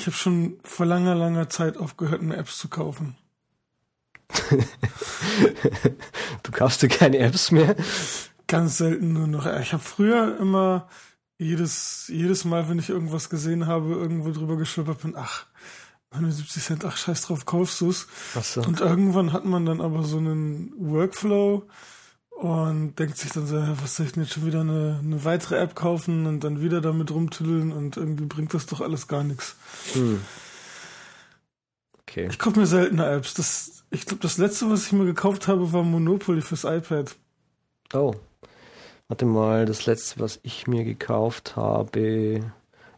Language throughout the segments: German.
Ich habe schon vor langer, langer Zeit aufgehört, mir Apps zu kaufen. du kaufst dir keine Apps mehr? Ganz selten nur noch. Ich habe früher immer jedes, jedes Mal, wenn ich irgendwas gesehen habe, irgendwo drüber geschwippert bin, ach, 79 Cent, ach scheiß drauf, kaufst du's. So. Und irgendwann hat man dann aber so einen Workflow und denkt sich dann so, was soll ich denn jetzt schon wieder eine, eine weitere App kaufen und dann wieder damit rumtüddeln und irgendwie bringt das doch alles gar nichts. Hm. Okay. Ich kaufe mir seltener Apps. Das, ich glaube, das letzte, was ich mir gekauft habe, war Monopoly fürs iPad. Oh. Warte mal, das letzte, was ich mir gekauft habe,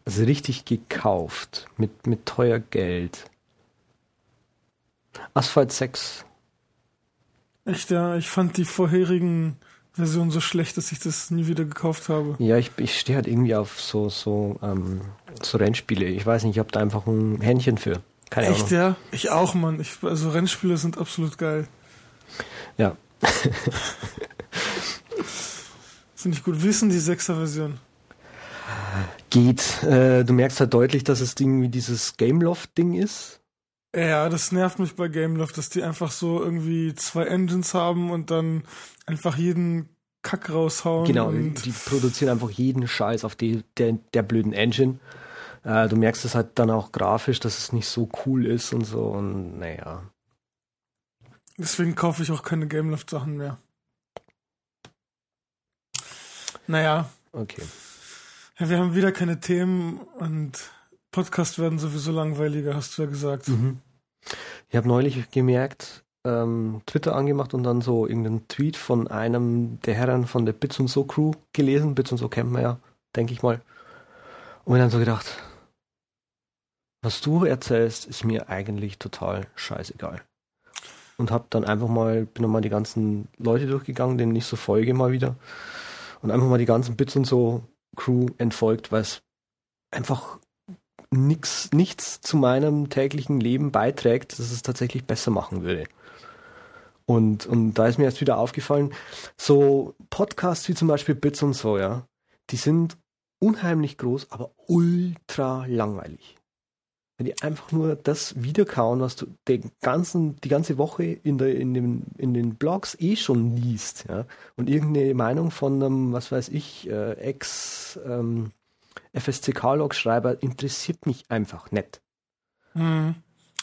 also richtig gekauft, mit, mit teuer Geld. Asphalt 6. Echt, ja, ich fand die vorherigen Versionen so schlecht, dass ich das nie wieder gekauft habe. Ja, ich, ich stehe halt irgendwie auf so, so, ähm, so Rennspiele. Ich weiß nicht, ich habe da einfach ein Händchen für. Keine Echt, Ahnung. ja? Ich auch, Mann. Ich, also Rennspiele sind absolut geil. Ja. Finde ich gut. Wie ist denn die 6er Version? Geht. Äh, du merkst halt deutlich, dass es Ding wie dieses Gameloft-Ding ist. Ja, das nervt mich bei Gameloft, dass die einfach so irgendwie zwei Engines haben und dann einfach jeden Kack raushauen. Genau, die produzieren einfach jeden Scheiß auf die, der, der blöden Engine. Äh, du merkst es halt dann auch grafisch, dass es nicht so cool ist und so und naja. Deswegen kaufe ich auch keine Gameloft-Sachen mehr. Naja. Okay. Ja, wir haben wieder keine Themen und Podcast werden sowieso langweiliger, hast du ja gesagt. Mhm. Ich habe neulich gemerkt, ähm, Twitter angemacht und dann so irgendeinen Tweet von einem der Herren von der Bits und So Crew gelesen. Bits und So kennt man ja, denke ich mal. Und mir dann so gedacht, was du erzählst, ist mir eigentlich total scheißegal. Und hab dann einfach mal, bin dann mal die ganzen Leute durchgegangen, denen ich so folge mal wieder. Und einfach mal die ganzen Bits und so Crew entfolgt, weil es einfach nix, nichts zu meinem täglichen Leben beiträgt, dass es tatsächlich besser machen würde. Und, und da ist mir erst wieder aufgefallen, so Podcasts wie zum Beispiel Bits und so, ja, die sind unheimlich groß, aber ultra langweilig. Wenn die einfach nur das wiederkauen, was du den ganzen, die ganze Woche in, der, in, den, in den Blogs eh schon liest, ja, und irgendeine Meinung von einem, was weiß ich, äh, Ex- ähm, FSCK-Log-Schreiber interessiert mich einfach nicht. Mhm.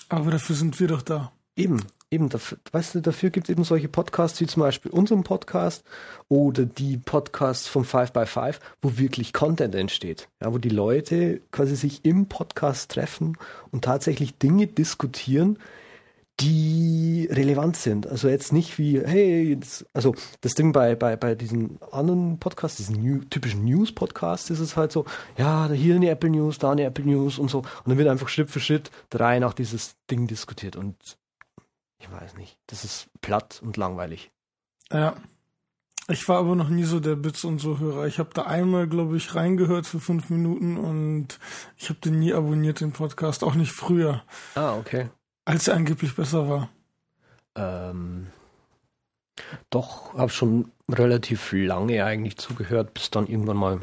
Aber dafür sind wir doch da. Eben, eben, dafür, weißt du, dafür gibt es eben solche Podcasts wie zum Beispiel unseren Podcast oder die Podcasts vom 5x5, wo wirklich Content entsteht. Ja, wo die Leute quasi sich im Podcast treffen und tatsächlich Dinge diskutieren, die relevant sind. Also jetzt nicht wie, hey, das, also das Ding bei, bei, bei diesen anderen Podcasts, diesen New, typischen News-Podcasts, ist es halt so, ja, hier eine Apple News, da eine Apple News und so. Und dann wird einfach Schritt für Schritt drei nach dieses Ding diskutiert. Und ich weiß nicht, das ist platt und langweilig. Ja. Ich war aber noch nie so der Bits und so Hörer. Ich habe da einmal, glaube ich, reingehört für fünf Minuten und ich habe den nie abonniert, den Podcast, auch nicht früher. Ah, okay. Als er angeblich besser war. Ähm, doch, habe schon relativ lange eigentlich zugehört, bis dann irgendwann mal.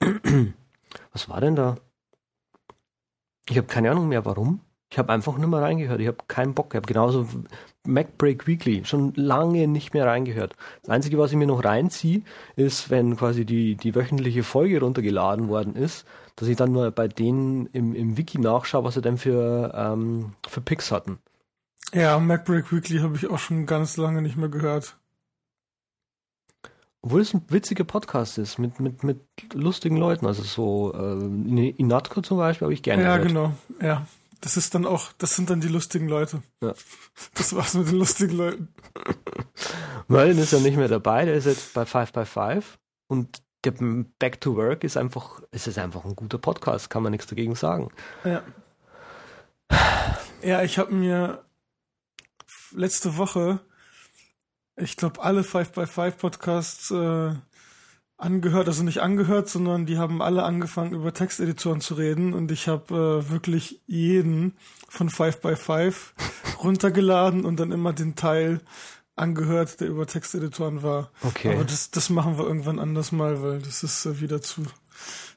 Was war denn da? Ich habe keine Ahnung mehr, warum. Ich habe einfach nicht mehr reingehört. Ich habe keinen Bock gehabt. Genauso MacBreak Weekly. Schon lange nicht mehr reingehört. Das Einzige, was ich mir noch reinziehe, ist, wenn quasi die, die wöchentliche Folge runtergeladen worden ist, dass ich dann nur bei denen im, im Wiki nachschaue, was sie denn für, ähm, für Picks hatten. Ja, MacBreak Weekly habe ich auch schon ganz lange nicht mehr gehört. Obwohl es ein witziger Podcast ist, mit, mit, mit lustigen Leuten. Also so äh, Inatko zum Beispiel habe ich gerne Ja, gehört. genau. Ja, das ist dann auch, das sind dann die lustigen Leute. Ja. Das war's mit den lustigen Leuten. Merlin ist ja nicht mehr dabei, der ist jetzt bei 5 by 5 und der Back to Work ist einfach, es ist einfach ein guter Podcast, kann man nichts dagegen sagen. Ja. Ja, ich habe mir letzte Woche, ich glaube, alle 5 by 5 Podcasts äh, angehört, also nicht angehört, sondern die haben alle angefangen über Texteditoren zu reden und ich habe äh, wirklich jeden von 5 by 5 runtergeladen und dann immer den Teil angehört, der über Texteditoren war. Okay. Aber das, das machen wir irgendwann anders mal, weil das ist äh, wieder zu,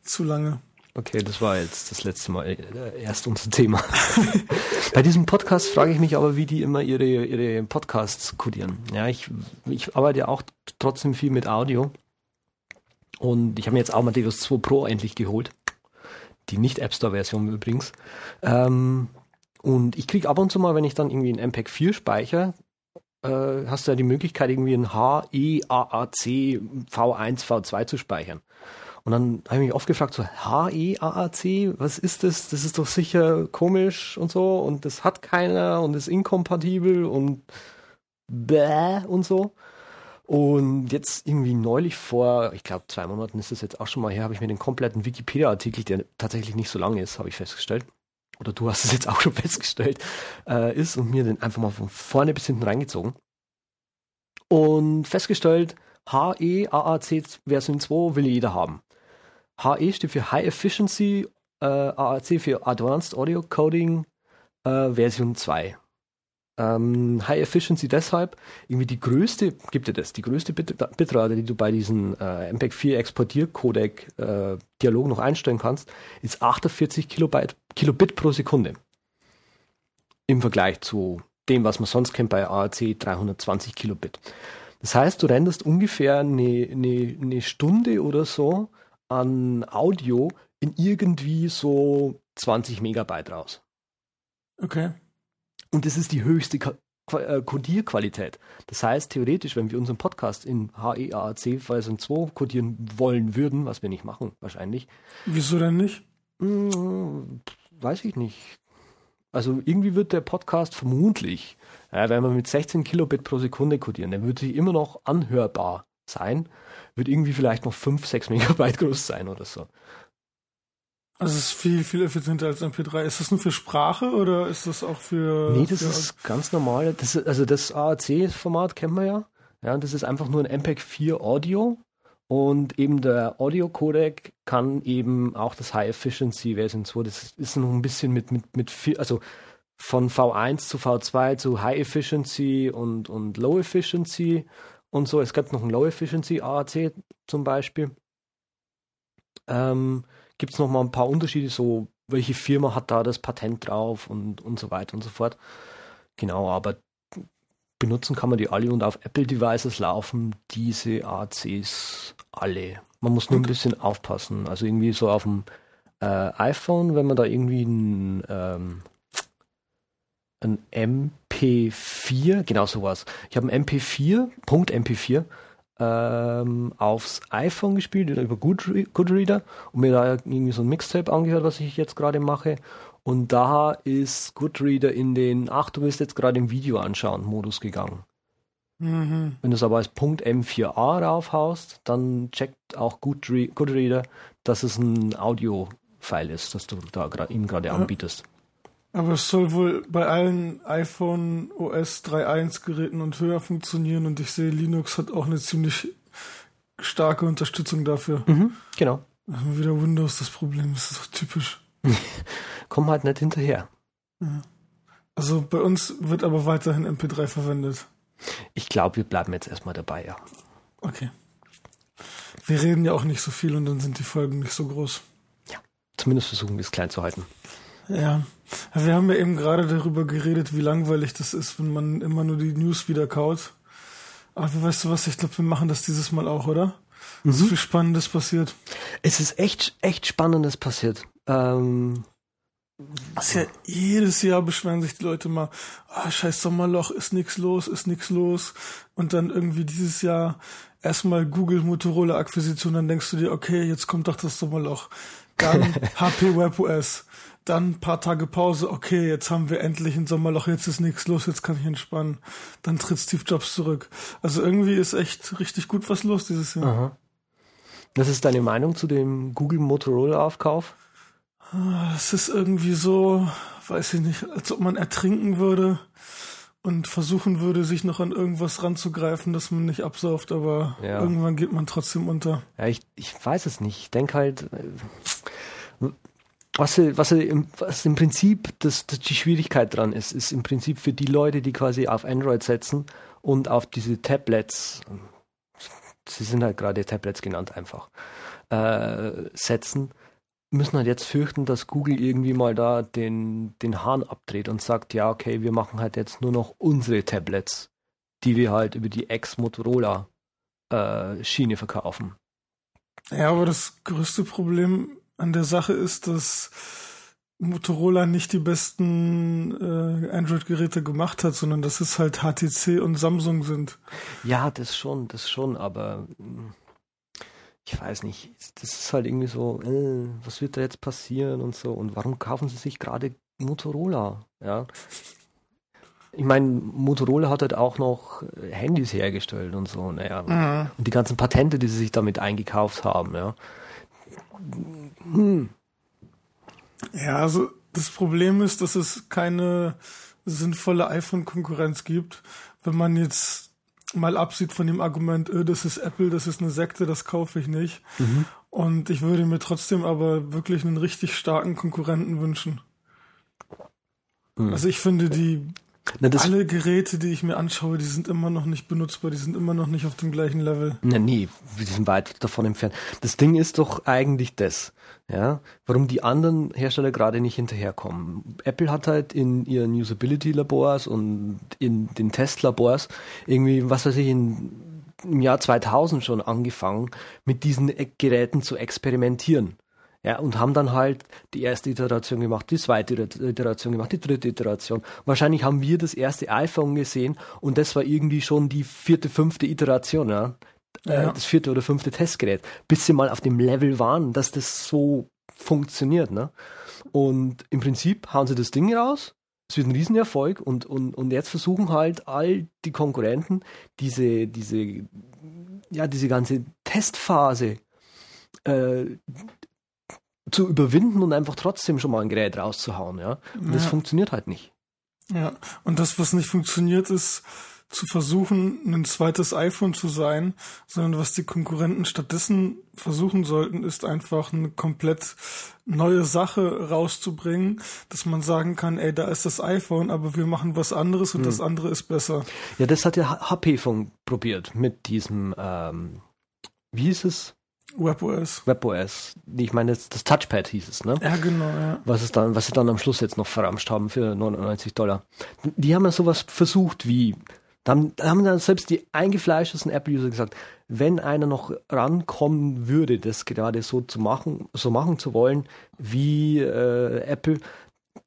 zu lange. Okay, das war jetzt das letzte Mal äh, erst unser Thema. Bei diesem Podcast frage ich mich aber, wie die immer ihre, ihre Podcasts codieren. Ja, ich, ich arbeite ja auch trotzdem viel mit Audio. Und ich habe mir jetzt Amadeus 2 Pro endlich geholt. Die nicht App Store Version übrigens. Ähm, und ich kriege ab und zu mal, wenn ich dann irgendwie ein MPEG 4 speichere, äh, hast du ja die Möglichkeit, irgendwie ein HEAAC V1, V2 zu speichern. Und dann habe ich mich oft gefragt, so HEAAC, was ist das? Das ist doch sicher komisch und so und das hat keiner und ist inkompatibel und bäh und so. Und jetzt irgendwie neulich vor, ich glaube zwei Monaten ist das jetzt auch schon mal her, habe ich mir den kompletten Wikipedia-Artikel, der tatsächlich nicht so lang ist, habe ich festgestellt, oder du hast es jetzt auch schon festgestellt, äh, ist und mir den einfach mal von vorne bis hinten reingezogen. Und festgestellt, HEAAC Version 2 will jeder haben. HE steht für High Efficiency, äh, AAC für Advanced Audio Coding äh, Version 2. Ähm, High Efficiency deshalb, irgendwie die größte, gibt dir das, die größte Bit Bitrate, die du bei diesem äh, MPEG 4 Exportiercodec äh, noch einstellen kannst, ist 48 Kilobyte, Kilobit pro Sekunde. Im Vergleich zu dem, was man sonst kennt bei AAC 320 Kilobit. Das heißt, du renderst ungefähr eine, eine, eine Stunde oder so an Audio in irgendwie so 20 Megabyte raus. Okay. Und das ist die höchste äh, Codierqualität. Das heißt, theoretisch, wenn wir unseren Podcast in HEAAC Version 2 codieren wollen würden, was wir nicht machen, wahrscheinlich. Wieso denn nicht? Weiß ich nicht. Also irgendwie wird der Podcast vermutlich, ja, wenn wir mit 16 Kilobit pro Sekunde codieren, dann wird sie immer noch anhörbar sein wird irgendwie vielleicht noch 5, 6 Megabyte groß sein oder so. Also es ist viel, viel effizienter als MP3. Ist das nur für Sprache oder ist das auch für... Nee, das für ist ganz normal. Das, also das AAC-Format kennt man ja. Ja, das ist einfach nur ein MPEG 4 Audio und eben der Audio-Codec kann eben auch das High Efficiency Version 2. Das ist noch ein bisschen mit, mit, mit viel, also von V1 zu V2 zu High Efficiency und, und Low Efficiency und so. Es gibt noch ein Low Efficiency AAC zum Beispiel. Ähm, gibt es noch mal ein paar Unterschiede, so welche Firma hat da das Patent drauf und, und so weiter und so fort. Genau, aber benutzen kann man die alle und auf Apple-Devices laufen diese ACs alle. Man muss nur ein bisschen aufpassen. Also irgendwie so auf dem äh, iPhone, wenn man da irgendwie ein, ähm, ein MP4, genau sowas. Ich habe ein MP4, Punkt MP4, ähm, aufs iPhone gespielt über Goodreader und mir da irgendwie so ein Mixtape angehört, was ich jetzt gerade mache. Und da ist Goodreader in den, ach, du willst jetzt gerade im Video anschauen, Modus gegangen. Mhm. Wenn du es aber als Punkt M4A raufhaust, dann checkt auch Goodreader, dass es ein Audio-File ist, das du da ihm gerade anbietest. Aber es soll wohl bei allen iPhone OS 3.1 Geräten und höher funktionieren und ich sehe, Linux hat auch eine ziemlich starke Unterstützung dafür. Mhm, genau. wieder Windows das Problem, das ist doch typisch. Kommen halt nicht hinterher. Ja. Also bei uns wird aber weiterhin MP3 verwendet. Ich glaube, wir bleiben jetzt erstmal dabei, ja. Okay. Wir reden ja auch nicht so viel und dann sind die Folgen nicht so groß. Ja, zumindest versuchen wir es klein zu halten. Ja, wir haben ja eben gerade darüber geredet, wie langweilig das ist, wenn man immer nur die News wieder kaut. Aber weißt du was, ich glaube, wir machen das dieses Mal auch, oder? Mhm. So viel Spannendes passiert. Es ist echt, echt Spannendes passiert. Ähm, das ja jedes Jahr beschweren sich die Leute mal, ah, scheiß Sommerloch, ist nix los, ist nix los. Und dann irgendwie dieses Jahr erstmal Google Motorola Akquisition, dann denkst du dir, okay, jetzt kommt doch das Sommerloch. Dann HP WebOS dann ein paar Tage Pause, okay, jetzt haben wir endlich ein Sommerloch, jetzt ist nichts los, jetzt kann ich entspannen. Dann tritt Steve Jobs zurück. Also irgendwie ist echt richtig gut was los dieses Jahr. Aha. Was ist deine Meinung zu dem Google Motorola Aufkauf? Es ist irgendwie so, weiß ich nicht, als ob man ertrinken würde und versuchen würde, sich noch an irgendwas ranzugreifen, dass man nicht absauft, aber ja. irgendwann geht man trotzdem unter. Ja, ich, ich weiß es nicht. Ich denke halt, äh, was, was, im, was im Prinzip das, das die Schwierigkeit dran ist, ist im Prinzip für die Leute, die quasi auf Android setzen und auf diese Tablets, sie sind halt gerade Tablets genannt einfach, äh, setzen, müssen halt jetzt fürchten, dass Google irgendwie mal da den, den Hahn abdreht und sagt, ja, okay, wir machen halt jetzt nur noch unsere Tablets, die wir halt über die Ex-Motorola äh, Schiene verkaufen. Ja, aber das größte Problem an der Sache ist, dass Motorola nicht die besten äh, Android-Geräte gemacht hat, sondern dass es halt HTC und Samsung sind. Ja, das schon, das schon, aber hm, ich weiß nicht, das ist halt irgendwie so, äh, was wird da jetzt passieren und so und warum kaufen sie sich gerade Motorola? Ja. Ich meine, Motorola hat halt auch noch Handys hergestellt und so, naja. Mhm. Und die ganzen Patente, die sie sich damit eingekauft haben, ja. Hm. Ja, also das Problem ist, dass es keine sinnvolle iPhone-Konkurrenz gibt. Wenn man jetzt mal absieht von dem Argument, öh, das ist Apple, das ist eine Sekte, das kaufe ich nicht. Mhm. Und ich würde mir trotzdem aber wirklich einen richtig starken Konkurrenten wünschen. Mhm. Also ich finde die na, Alle Geräte, die ich mir anschaue, die sind immer noch nicht benutzbar, die sind immer noch nicht auf dem gleichen Level. Na nee, wir sind weit davon entfernt. Das Ding ist doch eigentlich das, ja, warum die anderen Hersteller gerade nicht hinterherkommen. Apple hat halt in ihren Usability-Labors und in den Testlabors irgendwie, was weiß ich, in, im Jahr 2000 schon angefangen, mit diesen Geräten zu experimentieren. Ja, und haben dann halt die erste Iteration gemacht, die zweite Iteration gemacht, die dritte Iteration. Wahrscheinlich haben wir das erste iPhone gesehen und das war irgendwie schon die vierte, fünfte Iteration, ja. Äh, ja. Das vierte oder fünfte Testgerät, bis sie mal auf dem Level waren, dass das so funktioniert, ne? Und im Prinzip hauen sie das Ding raus, es wird ein Riesenerfolg und, und, und jetzt versuchen halt all die Konkurrenten diese, diese, ja, diese ganze Testphase äh, zu überwinden und einfach trotzdem schon mal ein Gerät rauszuhauen, ja. Und ja. das funktioniert halt nicht. Ja, und das, was nicht funktioniert, ist zu versuchen, ein zweites iPhone zu sein, sondern was die Konkurrenten stattdessen versuchen sollten, ist einfach eine komplett neue Sache rauszubringen, dass man sagen kann, ey, da ist das iPhone, aber wir machen was anderes und hm. das andere ist besser. Ja, das hat ja HP von probiert mit diesem, ähm, wie hieß es? WebOS. WebOS. Ich meine, das, das Touchpad hieß es, ne? Ja, genau, ja. Was, es dann, was sie dann am Schluss jetzt noch verramscht haben für 99 Dollar. Die haben ja sowas versucht wie, da haben, da haben dann selbst die eingefleischtesten Apple-User gesagt, wenn einer noch rankommen würde, das gerade so zu machen, so machen zu wollen wie äh, Apple,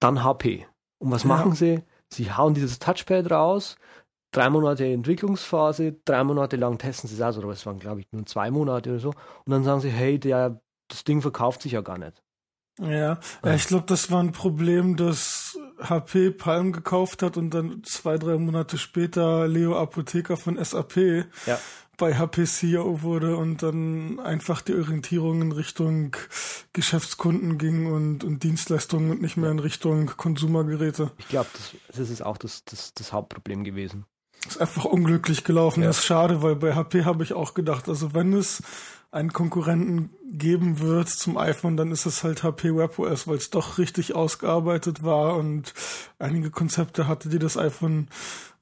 dann HP. Und was ja. machen sie? Sie hauen dieses Touchpad raus, drei Monate Entwicklungsphase, drei Monate lang testen sie es aus, oder es waren, glaube ich, nur zwei Monate oder so. Und dann sagen sie, hey, der, das Ding verkauft sich ja gar nicht. Ja, ja ich glaube, das war ein Problem, dass HP Palm gekauft hat und dann zwei, drei Monate später Leo Apotheker von SAP ja. bei HP CEO wurde und dann einfach die Orientierung in Richtung Geschäftskunden ging und, und Dienstleistungen und nicht mehr in Richtung Konsumergeräte. Ich glaube, das, das ist auch das, das, das Hauptproblem gewesen. Ist einfach unglücklich gelaufen. Ja. Ist schade, weil bei HP habe ich auch gedacht, also wenn es einen Konkurrenten geben wird zum iPhone, dann ist es halt HP WebOS, weil es doch richtig ausgearbeitet war und einige Konzepte hatte, die das iPhone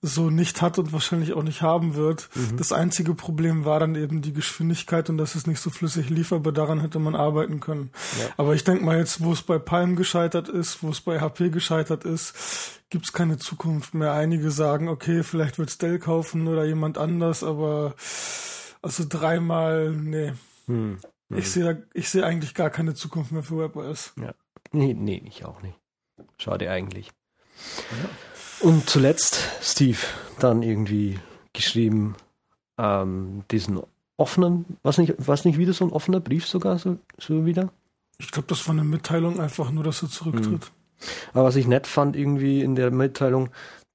so nicht hat und wahrscheinlich auch nicht haben wird. Mhm. Das einzige Problem war dann eben die Geschwindigkeit und dass es nicht so flüssig lief, aber daran hätte man arbeiten können. Ja. Aber ich denke mal jetzt, wo es bei Palm gescheitert ist, wo es bei HP gescheitert ist, gibt es keine Zukunft mehr. Einige sagen, okay, vielleicht wird Dell kaufen oder jemand anders, aber also dreimal, nee. Hm. Hm. Ich sehe ich sehe eigentlich gar keine Zukunft mehr für WebOS. Ja. Nee, nee, ich auch nicht. Schade eigentlich. Ja. Und zuletzt Steve dann irgendwie geschrieben, ähm, diesen offenen, was nicht, was nicht wieder so ein offener Brief sogar so, so wieder? Ich glaube, das war eine Mitteilung einfach nur, dass er zurücktritt. Hm. Aber was ich nett fand irgendwie in der Mitteilung,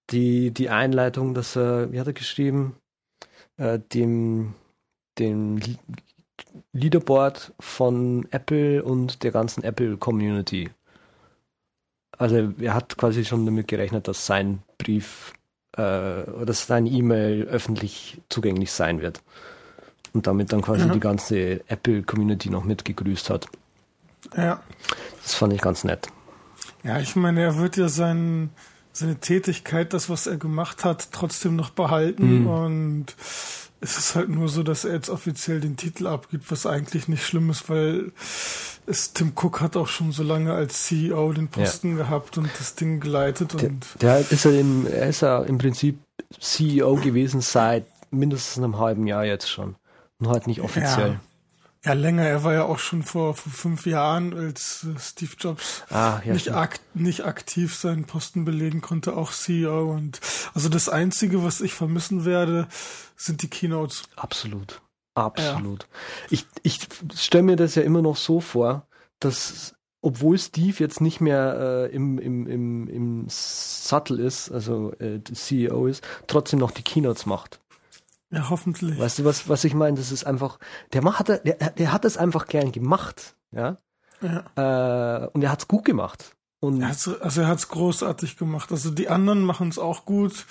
die, die Einleitung, dass er, wie hat er geschrieben, äh, dem, dem Leaderboard von Apple und der ganzen Apple Community also er hat quasi schon damit gerechnet, dass sein Brief äh, oder sein E-Mail öffentlich zugänglich sein wird. Und damit dann quasi ja. die ganze Apple-Community noch mitgegrüßt hat. Ja. Das fand ich ganz nett. Ja, ich meine, er wird ja sein, seine Tätigkeit, das, was er gemacht hat, trotzdem noch behalten. Mhm. Und Es ist halt nur so, dass er jetzt offiziell den Titel abgibt, was eigentlich nicht schlimm ist, weil es, Tim Cook hat auch schon so lange als CEO den Posten ja. gehabt und das Ding geleitet. Der, und der ist ja im, er ist ja im Prinzip CEO gewesen seit mindestens einem halben Jahr jetzt schon. Nur halt nicht offiziell. Ja. Ja, länger. Er war ja auch schon vor, vor fünf Jahren, als äh, Steve Jobs ah, ja, nicht, ak nicht aktiv seinen Posten belegen konnte, auch CEO. Und also das Einzige, was ich vermissen werde, sind die Keynotes. Absolut. Absolut. Ja. Ich, ich stelle mir das ja immer noch so vor, dass obwohl Steve jetzt nicht mehr äh, im, im, im, im Sattel ist, also äh, CEO ist, trotzdem noch die Keynotes macht. Ja, hoffentlich. Weißt du, was, was ich meine? Das ist einfach, der, macht, der, der hat es einfach gern gemacht, ja. ja. Äh, und er hat es gut gemacht. Und er also er hat es großartig gemacht. Also die anderen machen es auch gut,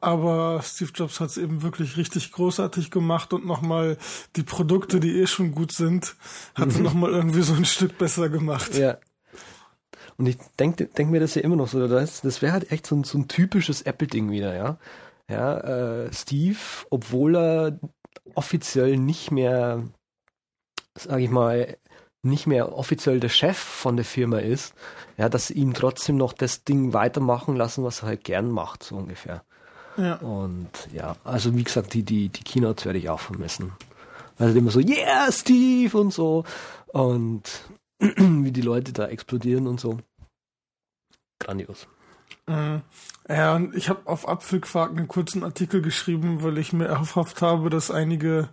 aber Steve Jobs hat es eben wirklich richtig großartig gemacht und nochmal die Produkte, die eh schon gut sind, hat mhm. nochmal irgendwie so ein Stück besser gemacht. Ja. Und ich denke denk mir das ja immer noch so, das, das wäre halt echt so ein, so ein typisches Apple-Ding wieder, ja. Ja, äh, Steve, obwohl er offiziell nicht mehr, sage ich mal, nicht mehr offiziell der Chef von der Firma ist, ja, dass sie ihm trotzdem noch das Ding weitermachen lassen, was er halt gern macht, so ungefähr. Ja. Und ja, also wie gesagt, die, die, die Keynotes werde ich auch vermissen. Also immer so, yeah, Steve und so. Und wie die Leute da explodieren und so. Grandios. Mhm. Ja, und ich habe auf Apfelquark einen kurzen Artikel geschrieben, weil ich mir erhofft habe, dass einige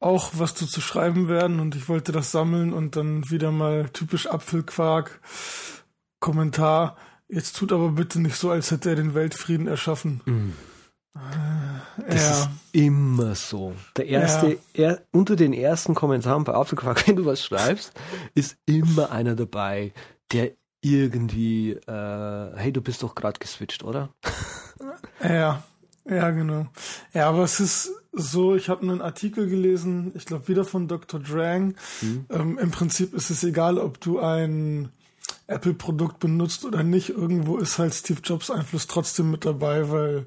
auch was dazu schreiben werden und ich wollte das sammeln und dann wieder mal typisch Apfelquark Kommentar. Jetzt tut aber bitte nicht so, als hätte er den Weltfrieden erschaffen. Mhm. Das ja. ist immer so. Der erste, ja. er, unter den ersten Kommentaren bei Apfelquark, wenn du was schreibst, ist immer einer dabei, der irgendwie, äh, hey, du bist doch gerade geswitcht, oder? Ja, ja, genau. Ja, aber es ist so, ich habe einen Artikel gelesen, ich glaube wieder von Dr. Drang. Mhm. Ähm, Im Prinzip ist es egal, ob du ein Apple-Produkt benutzt oder nicht. Irgendwo ist halt Steve Jobs Einfluss trotzdem mit dabei, weil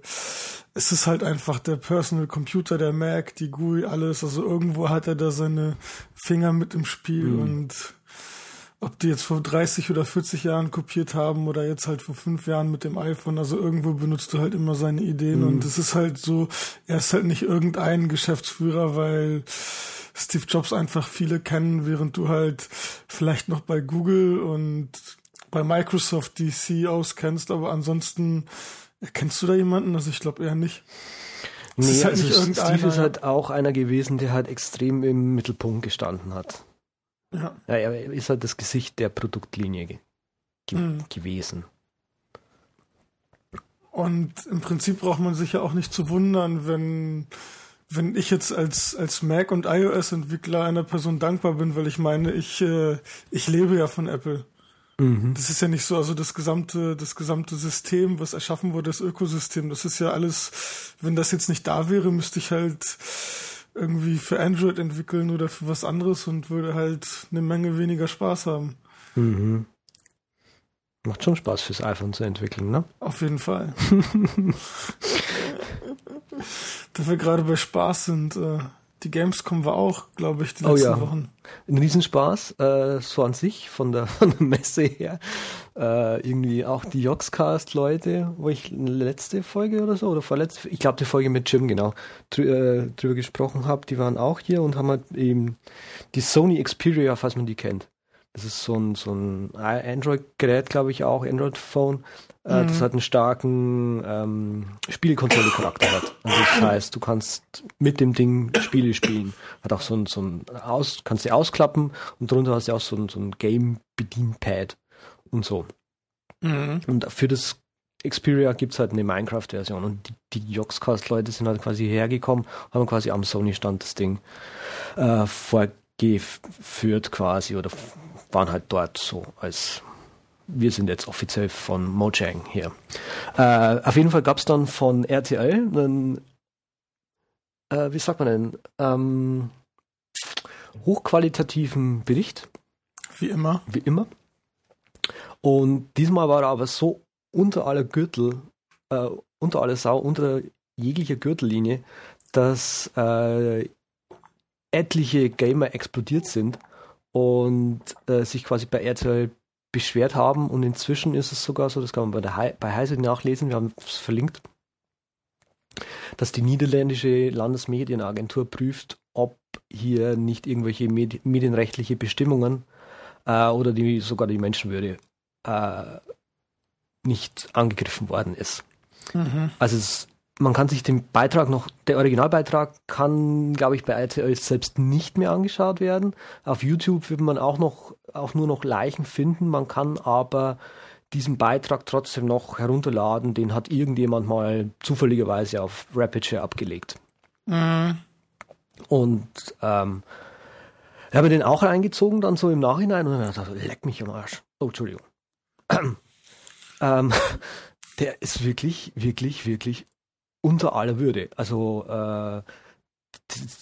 es ist halt einfach der Personal Computer, der Mac, die GUI, alles. Also irgendwo hat er da seine Finger mit im Spiel mhm. und ob die jetzt vor 30 oder 40 Jahren kopiert haben oder jetzt halt vor fünf Jahren mit dem iPhone, also irgendwo benutzt du halt immer seine Ideen mhm. und es ist halt so, er ist halt nicht irgendein Geschäftsführer, weil Steve Jobs einfach viele kennen, während du halt vielleicht noch bei Google und bei Microsoft die CEOs kennst, aber ansonsten kennst du da jemanden? Also ich glaube eher nicht. Nee, ist halt also nicht Steve ist halt auch einer gewesen, der halt extrem im Mittelpunkt gestanden hat. Ja. ja. Er ist halt das Gesicht der Produktlinie ge mhm. gewesen. Und im Prinzip braucht man sich ja auch nicht zu wundern, wenn, wenn ich jetzt als, als Mac- und iOS-Entwickler einer Person dankbar bin, weil ich meine, ich, äh, ich lebe ja von Apple. Mhm. Das ist ja nicht so, also das gesamte, das gesamte System, was erschaffen wurde, das Ökosystem, das ist ja alles, wenn das jetzt nicht da wäre, müsste ich halt irgendwie für Android entwickeln oder für was anderes und würde halt eine Menge weniger Spaß haben. Mhm. Macht schon Spaß fürs iPhone zu entwickeln, ne? Auf jeden Fall. da wir gerade bei Spaß sind, äh, die Gamescom war auch, glaube ich, die letzten oh ja. Wochen. Ein Riesenspaß, äh, so an sich, von der, von der Messe her. Äh, irgendwie auch die Joxcast-Leute, wo ich letzte Folge oder so, oder vorletzte, ich glaube die Folge mit Jim, genau, drü äh, drüber gesprochen habe, die waren auch hier und haben halt eben die Sony Xperia, falls man die kennt. Das ist so ein, so ein Android-Gerät, glaube ich auch, Android-Phone, äh, mhm. das hat einen starken ähm, Spielkonsole-Charakter hat. Also das heißt, du kannst mit dem Ding Spiele spielen. Hat auch so ein, so ein aus, kannst du ausklappen und drunter hast du auch so ein, so ein Game-Bedienpad und so. Mhm. Und für das Xperia gibt es halt eine Minecraft-Version und die, die Joxcast-Leute sind halt quasi hergekommen, haben quasi am Sony-Stand das Ding äh, vorgeführt quasi oder waren halt dort so als wir sind jetzt offiziell von Mojang hier. Äh, auf jeden Fall gab es dann von RTL einen, äh, wie sagt man denn, ähm, hochqualitativen Bericht. Wie immer. Wie immer. Und diesmal war er aber so unter aller Gürtel, äh, unter aller Sau, unter jeglicher Gürtellinie, dass äh, etliche Gamer explodiert sind und äh, sich quasi bei RTL beschwert haben und inzwischen ist es sogar so, das kann man bei, der He bei Heise nachlesen, wir haben es verlinkt, dass die niederländische Landesmedienagentur prüft, ob hier nicht irgendwelche Medi medienrechtliche Bestimmungen äh, oder die, sogar die Menschenwürde äh, nicht angegriffen worden ist. Mhm. Also es, man kann sich den Beitrag noch, der Originalbeitrag kann, glaube ich, bei RTL selbst nicht mehr angeschaut werden. Auf YouTube wird man auch noch, auch nur noch Leichen finden. Man kann aber diesen Beitrag trotzdem noch herunterladen. Den hat irgendjemand mal zufälligerweise auf Rapidshare abgelegt. Mhm. Und ähm, ich habe den auch reingezogen dann so im Nachhinein und dann dachte, leck mich am Arsch. Oh, Entschuldigung. ähm, der ist wirklich, wirklich, wirklich unter aller Würde. Also äh,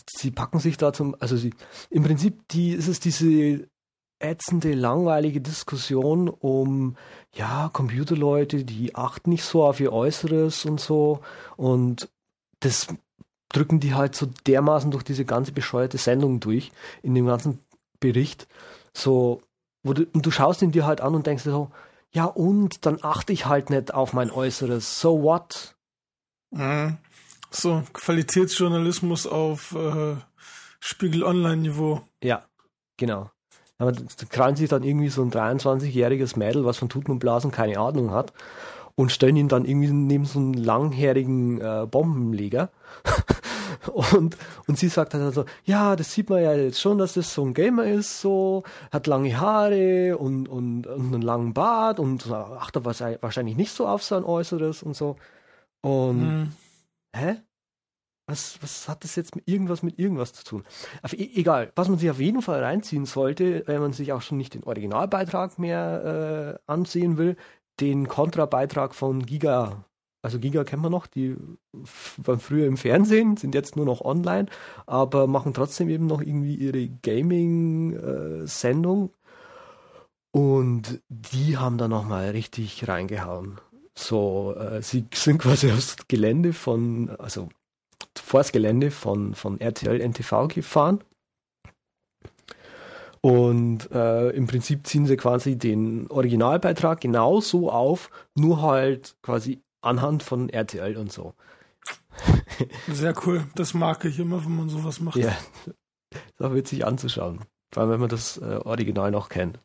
sie packen sich da zum, also sie, im Prinzip die, ist es diese ätzende, langweilige Diskussion um, ja, Computerleute, die achten nicht so auf ihr Äußeres und so und das drücken die halt so dermaßen durch diese ganze bescheuerte Sendung durch, in dem ganzen Bericht, so, wo du, und du schaust ihn dir halt an und denkst dir so, ja und, dann achte ich halt nicht auf mein Äußeres, so what? So, Qualitätsjournalismus auf äh, Spiegel Online-Niveau. Ja, genau. Aber da krallen sich dann irgendwie so ein 23-jähriges Mädel, was von Tuten und Blasen keine Ahnung hat, und stellen ihn dann irgendwie neben so einen langjährigen äh, Bombenleger. und, und sie sagt dann so, ja, das sieht man ja jetzt schon, dass das so ein Gamer ist, so, hat lange Haare und, und, und einen langen Bart und achtet wahrscheinlich nicht so auf sein Äußeres und so. Und hm. hä? Was, was hat das jetzt mit irgendwas mit irgendwas zu tun? Auf, e egal, was man sich auf jeden Fall reinziehen sollte, wenn man sich auch schon nicht den Originalbeitrag mehr äh, ansehen will, den Kontrabeitrag von Giga. Also Giga kennen wir noch, die waren früher im Fernsehen, sind jetzt nur noch online, aber machen trotzdem eben noch irgendwie ihre Gaming-Sendung. Äh, und die haben da nochmal richtig reingehauen. So, äh, sie sind quasi aufs Gelände von, also vor das Gelände von, von RTL NTV gefahren. Und äh, im Prinzip ziehen sie quasi den Originalbeitrag genauso auf, nur halt quasi anhand von RTL und so. Sehr cool. Das mag ich immer, wenn man sowas macht. Ja, ist auch witzig anzuschauen. Vor allem, wenn man das äh, Original noch kennt.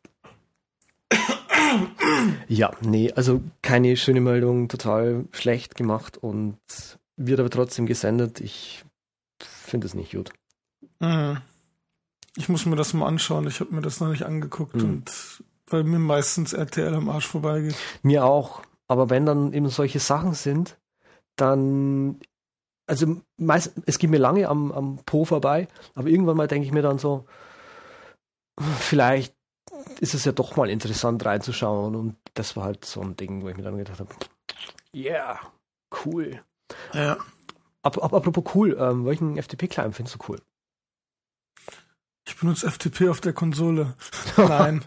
Ja, nee, also keine schöne Meldung, total schlecht gemacht und wird aber trotzdem gesendet. Ich finde es nicht gut. Mhm. Ich muss mir das mal anschauen. Ich habe mir das noch nicht angeguckt mhm. und weil mir meistens RTL am Arsch vorbeigeht. Mir auch. Aber wenn dann eben solche Sachen sind, dann also meist, es geht mir lange am, am Po vorbei, aber irgendwann mal denke ich mir dann so, vielleicht ist es ja doch mal interessant reinzuschauen. Und das war halt so ein Ding, wo ich mir dann gedacht habe, yeah, cool. Ja. Ap ap apropos cool, ähm, welchen FTP-Client findest du cool? Ich benutze FTP auf der Konsole. Nein.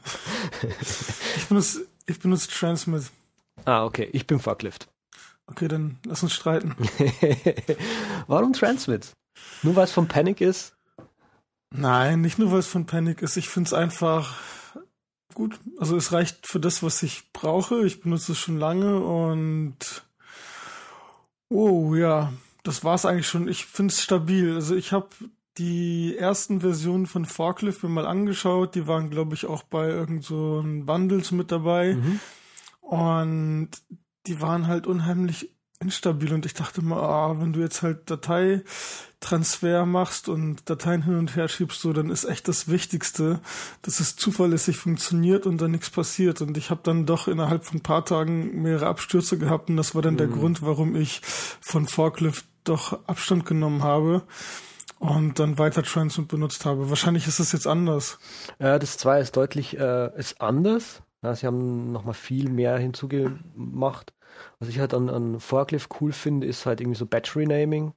ich benutze, ich benutze Transmit. Ah, okay. Ich bin Forklift. Okay, dann lass uns streiten. Warum Transmit? Nur weil es von Panic ist? Nein, nicht nur weil es von Panic ist. Ich finde es einfach gut. Also es reicht für das, was ich brauche. Ich benutze es schon lange und oh ja, das war's eigentlich schon. Ich finde es stabil. Also ich habe die ersten Versionen von Forklift mir mal angeschaut. Die waren, glaube ich, auch bei irgend so Bundles mit dabei. Mhm. Und die waren halt unheimlich instabil und ich dachte mal, ah, wenn du jetzt halt Dateitransfer machst und Dateien hin und her schiebst, so, dann ist echt das Wichtigste, dass es zuverlässig funktioniert und dann nichts passiert. Und ich habe dann doch innerhalb von ein paar Tagen mehrere Abstürze gehabt und das war dann mhm. der Grund, warum ich von Forklift doch Abstand genommen habe und dann weiter Transmit benutzt habe. Wahrscheinlich ist es jetzt anders. Ja, das 2 ist deutlich äh, ist anders. Ja, sie haben nochmal viel mehr hinzugemacht. Was ich halt an, an Forklift cool finde, ist halt irgendwie so Battery Naming.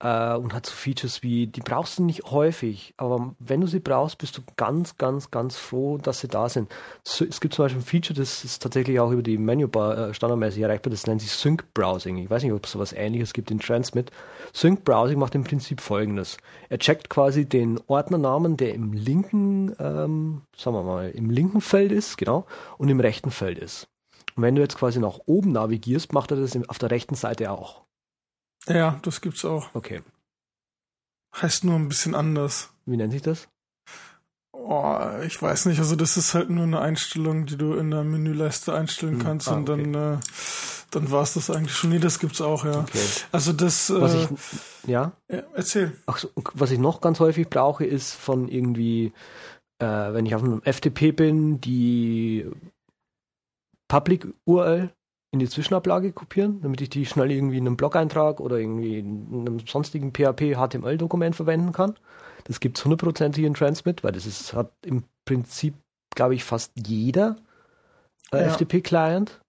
äh, und hat so Features wie, die brauchst du nicht häufig, aber wenn du sie brauchst, bist du ganz, ganz, ganz froh, dass sie da sind. So, es gibt zum Beispiel ein Feature, das ist tatsächlich auch über die Menübar äh, standardmäßig erreichbar, das nennt sich Sync Browsing. Ich weiß nicht, ob es sowas ähnliches gibt in Transmit. Sync Browsing macht im Prinzip folgendes. Er checkt quasi den Ordnernamen, der im linken, ähm, sagen wir mal, im linken Feld ist, genau, und im rechten Feld ist. Und wenn du jetzt quasi nach oben navigierst, macht er das auf der rechten Seite auch. Ja, das gibt's auch. Okay. Heißt nur ein bisschen anders. Wie nennt sich das? Oh, ich weiß nicht. Also das ist halt nur eine Einstellung, die du in der Menüleiste einstellen hm. kannst ah, und okay. dann, äh, dann war's das eigentlich schon. Nee, das gibt's auch, ja. Okay. Also das. Was äh, ich, ja? ja? Erzähl. Ach so, was ich noch ganz häufig brauche, ist von irgendwie, äh, wenn ich auf einem FTP bin, die Public URL in die Zwischenablage kopieren, damit ich die schnell irgendwie in einem Blog-Eintrag oder irgendwie in einem sonstigen PHP HTML-Dokument verwenden kann. Das gibt es hundertprozentig in Transmit, weil das ist, hat im Prinzip, glaube ich, fast jeder äh, ja. FTP-Client.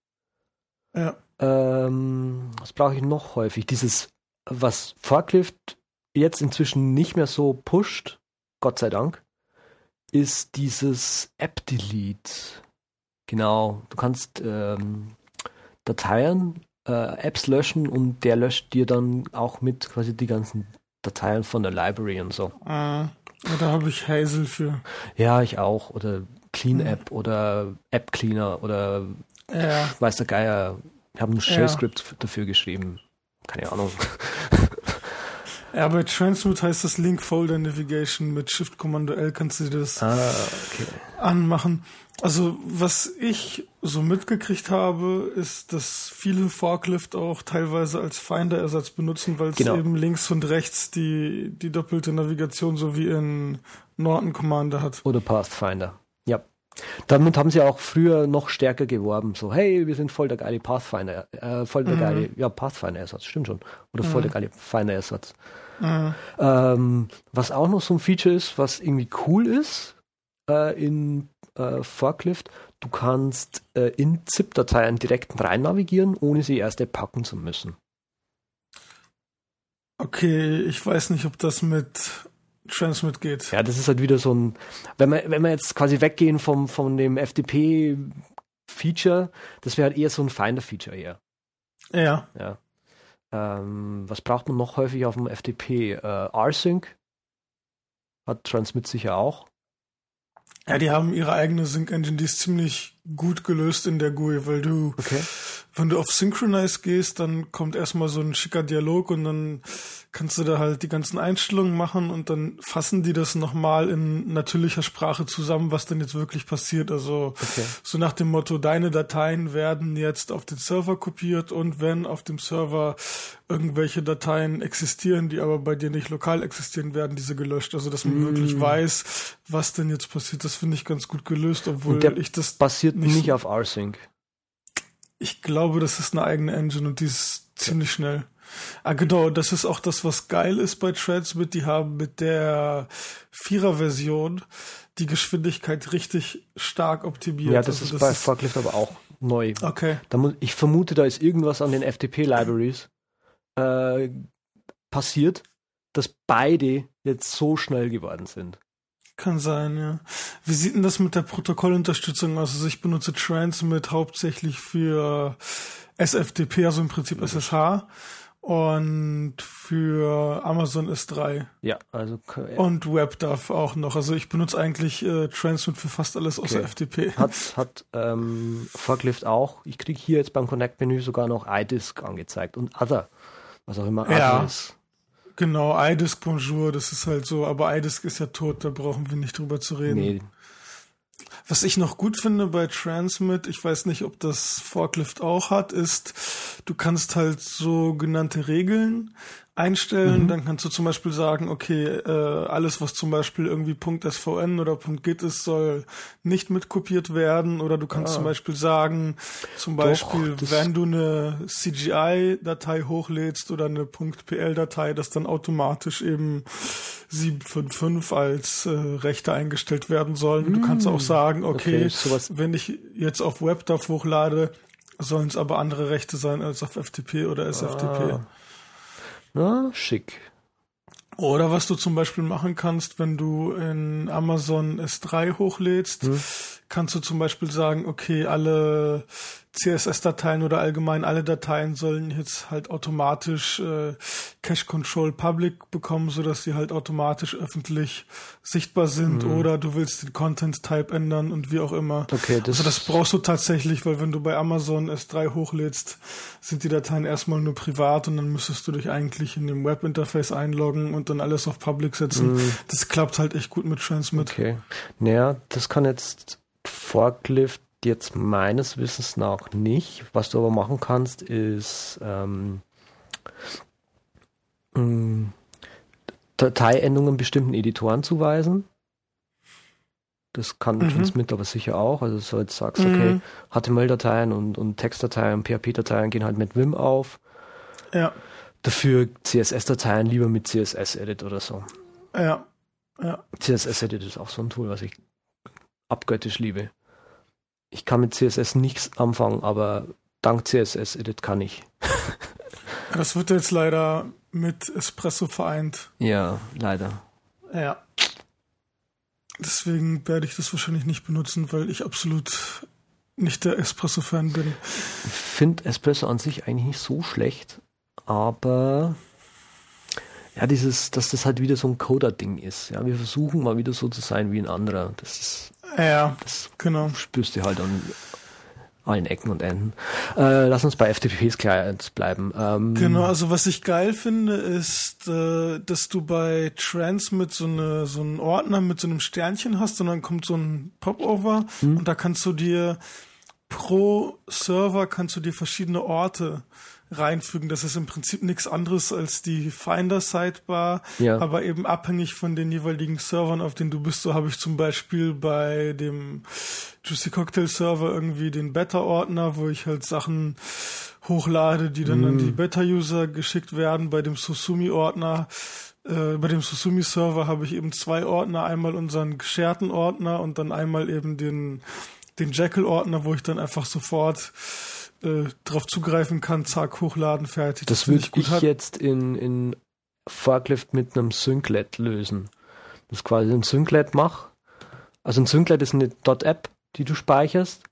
Ja. Ähm, was brauche ich noch häufig? Dieses, was Forklift jetzt inzwischen nicht mehr so pusht, Gott sei Dank, ist dieses App-Delete. Genau, du kannst ähm, Dateien, äh, Apps löschen und der löscht dir dann auch mit quasi die ganzen Dateien von der Library und so. Ah, da habe ich Hazel für. Ja, ich auch. Oder Clean App oder App Cleaner oder ja. weiß der Geier. Ich habe ein Shell-Skript ja. dafür geschrieben. Keine Ahnung. Ja, bei Transmit heißt das Link Folder Navigation mit Shift Kommando L kannst du das ah, okay. anmachen. Also was ich so mitgekriegt habe, ist, dass viele Forklift auch teilweise als Finder-Ersatz benutzen, weil es genau. eben links und rechts die, die doppelte Navigation so wie in Norton Commander hat. Oder Pathfinder. Damit haben sie auch früher noch stärker geworben. So, hey, wir sind voll der geile Pathfinder, äh, voll der mhm. geile, ja, Pathfinder-Ersatz, stimmt schon. Oder voll mhm. der geile Finder-Ersatz. Mhm. Ähm, was auch noch so ein Feature ist, was irgendwie cool ist, äh, in äh, Forklift, du kannst äh, in ZIP-Dateien direkt rein navigieren, ohne sie erst packen zu müssen. Okay, ich weiß nicht, ob das mit Transmit geht. Ja, das ist halt wieder so ein, wenn wir, wenn wir jetzt quasi weggehen vom, von dem FTP-Feature, das wäre halt eher so ein Finder-Feature eher. Ja. Ja. Ähm, was braucht man noch häufig auf dem FTP? Äh, rsync hat Transmit sicher auch. Ja, die haben ihre eigene Sync-Engine, die ist ziemlich gut gelöst in der GUI, weil du, okay. wenn du auf Synchronize gehst, dann kommt erstmal so ein schicker Dialog und dann kannst du da halt die ganzen Einstellungen machen und dann fassen die das nochmal in natürlicher Sprache zusammen, was denn jetzt wirklich passiert. Also okay. so nach dem Motto, deine Dateien werden jetzt auf den Server kopiert und wenn auf dem Server irgendwelche Dateien existieren, die aber bei dir nicht lokal existieren, werden diese gelöscht. Also dass man mm. wirklich weiß, was denn jetzt passiert. Das finde ich ganz gut gelöst, obwohl ich das basiert nicht, nicht auf rsync. Ich glaube, das ist eine eigene Engine und die ist ziemlich schnell. Ah, genau, das ist auch das, was geil ist bei Transmit. Die haben mit der Vierer-Version die Geschwindigkeit richtig stark optimiert. Ja, das also ist das bei ist Forklift aber auch neu. Okay. Muss, ich vermute, da ist irgendwas an den FTP-Libraries äh, passiert, dass beide jetzt so schnell geworden sind. Kann sein, ja. Wie sieht denn das mit der Protokollunterstützung aus? Also ich benutze Transmit hauptsächlich für SFTP, also im Prinzip SSH und für Amazon S3. Ja, also ja. und WebDAV auch noch. Also ich benutze eigentlich äh, Transmit für fast alles okay. außer FTP. Hat hat ähm, Forklift auch. Ich kriege hier jetzt beim Connect Menü sogar noch iDisk angezeigt und Other, was auch immer ja. ist. Genau, iDisk Bonjour, das ist halt so, aber iDisk ist ja tot, da brauchen wir nicht drüber zu reden. Nee, was ich noch gut finde bei Transmit, ich weiß nicht, ob das Forklift auch hat, ist, du kannst halt sogenannte Regeln einstellen. Mhm. Dann kannst du zum Beispiel sagen, okay, äh, alles, was zum Beispiel irgendwie .svn oder .git ist, soll nicht mitkopiert werden. Oder du kannst ah. zum Beispiel sagen, zum Beispiel, Doch, wenn du eine CGI-Datei hochlädst oder eine .pl-Datei, dass dann automatisch eben 755 als äh, Rechte eingestellt werden sollen. Mm. Du kannst auch mm. sagen, okay, okay wenn ich jetzt auf WebDAV hochlade, sollen es aber andere Rechte sein als auf FTP oder SFTP. Ah. Na, schick. Oder was du zum Beispiel machen kannst, wenn du in Amazon S3 hochlädst, hm. Kannst du zum Beispiel sagen, okay, alle CSS-Dateien oder allgemein alle Dateien sollen jetzt halt automatisch äh, Cache Control Public bekommen, so dass sie halt automatisch öffentlich sichtbar sind mhm. oder du willst den Content Type ändern und wie auch immer. Okay, das also das brauchst du tatsächlich, weil wenn du bei Amazon S3 hochlädst, sind die Dateien erstmal nur privat und dann müsstest du dich eigentlich in dem Webinterface einloggen und dann alles auf Public setzen. Mhm. Das klappt halt echt gut mit Transmit. Okay. Naja, das kann jetzt Forklift jetzt meines Wissens nach nicht. Was du aber machen kannst, ist ähm, Dateiendungen bestimmten Editoren zuweisen. Das kann mhm. Transmit aber sicher auch. Also so jetzt sagst, mhm. okay, HTML-Dateien und, und Textdateien, PHP-Dateien gehen halt mit Vim auf. Ja. Dafür CSS-Dateien lieber mit CSS-Edit oder so. Ja. ja. CSS-Edit ist auch so ein Tool, was ich abgöttisch liebe ich kann mit CSS nichts anfangen, aber dank CSS Edit kann ich. das wird jetzt leider mit Espresso vereint. Ja, leider. Ja. Deswegen werde ich das wahrscheinlich nicht benutzen, weil ich absolut nicht der Espresso-Fan bin. Ich finde Espresso an sich eigentlich nicht so schlecht, aber ja, dieses, dass das halt wieder so ein Coder-Ding ist. Ja, wir versuchen mal wieder so zu sein wie ein anderer. Das ist ja, das genau. spürst du halt an allen Ecken und Enden. Äh, lass uns bei FTPs Clients bleiben. Ähm, genau, also was ich geil finde, ist, äh, dass du bei Transmit so eine so einen Ordner mit so einem Sternchen hast und dann kommt so ein Popover hm. und da kannst du dir pro Server kannst du dir verschiedene Orte reinfügen. Das ist im Prinzip nichts anderes als die Finder-Sidebar, ja. aber eben abhängig von den jeweiligen Servern, auf denen du bist. So habe ich zum Beispiel bei dem Juicy Cocktail Server irgendwie den Beta-Ordner, wo ich halt Sachen hochlade, die dann mm. an die Beta-User geschickt werden. Bei dem Susumi-Ordner äh, bei dem Susumi-Server habe ich eben zwei Ordner, einmal unseren gescherten Ordner und dann einmal eben den, den Jekyll-Ordner, wo ich dann einfach sofort äh, drauf zugreifen kann, zack, hochladen, fertig. Das, das würde ich, ich jetzt in, in Forklift mit einem Synclet lösen. Das ist quasi ein Synclet mach. Also ein Synclet ist eine .app, die du speicherst,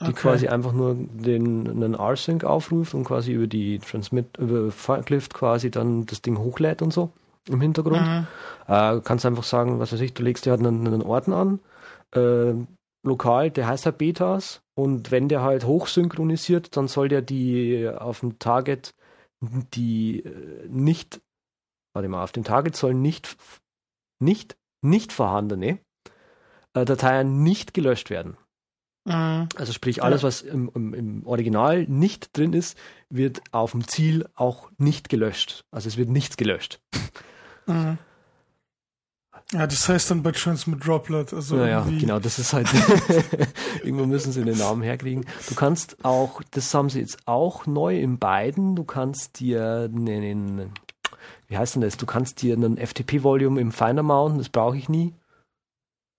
die okay. quasi einfach nur den einen R-Sync aufruft und quasi über die Transmit, über Forklift quasi dann das Ding hochlädt und so im Hintergrund. Mhm. Äh, kannst einfach sagen, was weiß ich, du legst dir halt einen, einen Orden an, äh, lokal, der heißt halt Betas und wenn der halt hochsynchronisiert, dann soll der die auf dem Target die äh, nicht, warte mal, auf dem Target sollen nicht, nicht, nicht vorhandene äh, Dateien nicht gelöscht werden. Mhm. Also sprich, alles, was im, im, im, Original nicht drin ist, wird auf dem Ziel auch nicht gelöscht. Also es wird nichts gelöscht. Mhm. Ja, das heißt dann bei Transmit Droplet. Also ja, ja, genau, das ist halt, irgendwo müssen sie den Namen herkriegen. Du kannst auch, das haben sie jetzt auch neu in beiden, du kannst dir einen, wie heißt denn das, du kannst dir einen FTP-Volume im Finder mounten, das brauche ich nie.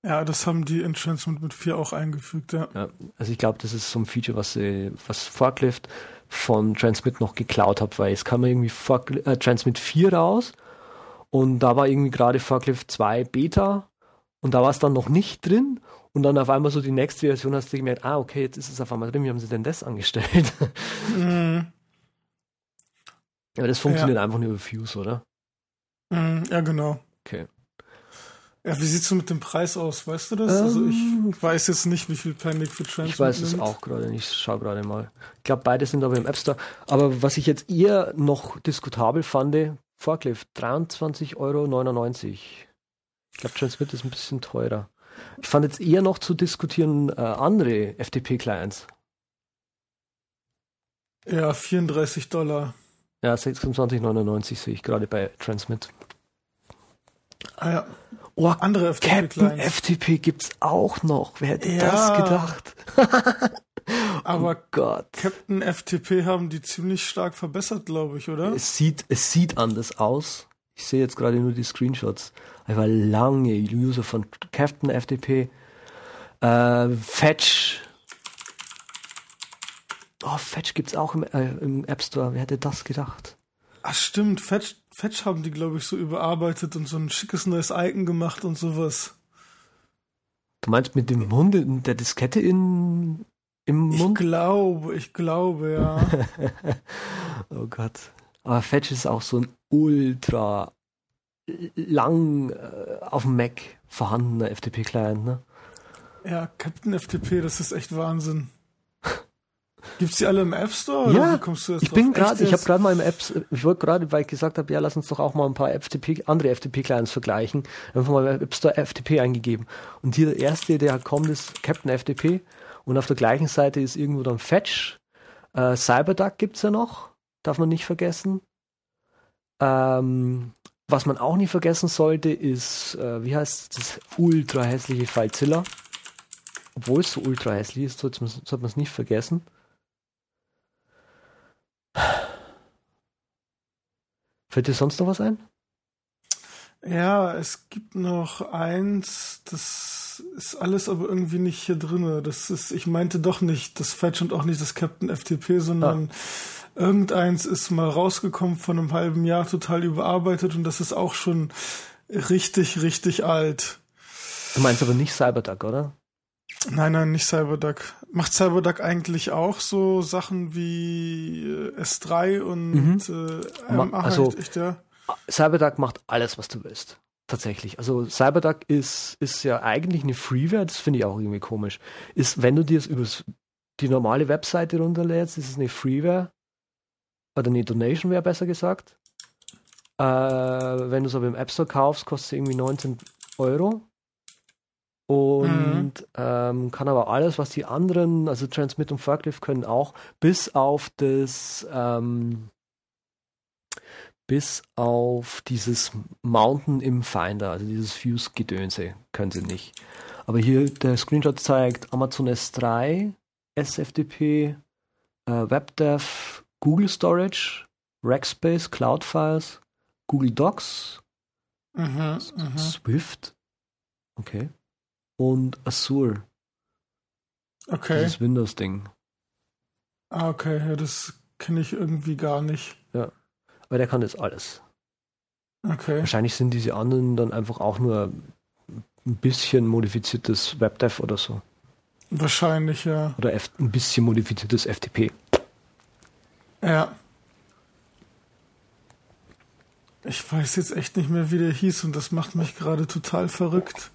Ja, das haben die in Transmit mit 4 auch eingefügt, ja. ja also ich glaube, das ist so ein Feature, was, sie, was Forklift von Transmit noch geklaut hat, weil es kam irgendwie Forklift, äh, Transmit 4 raus und da war irgendwie gerade Forklift 2 Beta und da war es dann noch nicht drin. Und dann auf einmal so die nächste Version hast du gemerkt, ah, okay, jetzt ist es auf einmal drin, wie haben sie denn das angestellt? Mhm. Aber das funktioniert ja. einfach nur über Fuse, oder? Mhm, ja, genau. Okay. Ja, wie sieht's so mit dem Preis aus? Weißt du das? Ähm, also ich ähm. weiß jetzt nicht, wie viel Panic für Transmit Ich weiß es auch gerade nicht. Ich schau gerade mal. Ich glaube, beide sind aber im App Store. Aber was ich jetzt eher noch diskutabel fand, Forklift 23,99 Euro. Ich glaube, Transmit ist ein bisschen teurer. Ich fand jetzt eher noch zu diskutieren äh, andere FTP-Clients. Ja, 34 Dollar. Ja, 26,99 sehe ich gerade bei Transmit. Ah ja. Oh, andere FTP-Clients. FTP gibt's auch noch. Wer hätte ja. das gedacht? Aber oh Gott. Captain FTP haben die ziemlich stark verbessert, glaube ich, oder? Es sieht, es sieht anders aus. Ich sehe jetzt gerade nur die Screenshots. Einfach lange User von Captain FTP. Äh, Fetch. Oh, Fetch gibt's auch im, äh, im App Store. Wer hätte das gedacht? Ach stimmt, Fetch, Fetch haben die, glaube ich, so überarbeitet und so ein schickes neues Icon gemacht und sowas. Du meinst mit dem Mund, der Diskette in, im Mund? Ich glaube, ich glaube, ja. oh Gott. Aber Fetch ist auch so ein ultra lang äh, auf dem Mac vorhandener FTP-Client, ne? Ja, Captain FTP, das ist echt Wahnsinn. Gibt's die alle im App Store? Ja, wie kommst du jetzt ich bin gerade, ich habe gerade mal im Apps, ich wollte gerade, weil ich gesagt habe, ja, lass uns doch auch mal ein paar FTP, andere FTP-Clients vergleichen, einfach mal im App Store FTP eingegeben. Und hier der erste, der kommt, ist Captain FTP. Und auf der gleichen Seite ist irgendwo dann Fetch. Äh, Cyberduck gibt's ja noch, darf man nicht vergessen. Ähm, was man auch nie vergessen sollte, ist, äh, wie heißt das ultra hässliche FileZilla. Obwohl es so ultra hässlich ist, sollte man es nicht vergessen. Fällt dir sonst noch was ein? Ja, es gibt noch eins, das ist alles aber irgendwie nicht hier drin. Das ist, ich meinte doch nicht das Fetch und auch nicht das Captain FTP, sondern ah. irgendeins ist mal rausgekommen von einem halben Jahr, total überarbeitet und das ist auch schon richtig, richtig alt. Du meinst aber nicht Cyberduck, oder? Nein, nein, nicht Cyberduck. Macht Cyberduck eigentlich auch so Sachen wie äh, S3 und mhm. äh, ähm, also, echt, ja? Cyberduck macht alles, was du willst. Tatsächlich. Also Cyberduck ist, ist ja eigentlich eine Freeware, das finde ich auch irgendwie komisch. Ist, wenn du dir es über die normale Webseite runterlädst, ist es eine Freeware. Oder eine Donationware, besser gesagt. Äh, wenn du es aber im App Store kaufst, kostet es irgendwie 19 Euro und mhm. ähm, kann aber alles, was die anderen, also Transmit und Forklift können auch, bis auf das, ähm, bis auf dieses Mountain im Finder, also dieses Fuse-Gedönse, können sie nicht. Aber hier der Screenshot zeigt Amazon S3, SFTP, äh, WebDev, Google Storage, Rackspace, Cloudfiles, Google Docs, mhm, mhm. Swift, okay und Azure. Okay. Dieses Windows-Ding. Ah, okay, ja, das kenne ich irgendwie gar nicht. Ja. Aber der kann jetzt alles. Okay. Wahrscheinlich sind diese anderen dann einfach auch nur ein bisschen modifiziertes WebDev oder so. Wahrscheinlich, ja. Oder F ein bisschen modifiziertes FTP. Ja. Ich weiß jetzt echt nicht mehr, wie der hieß und das macht mich gerade total verrückt.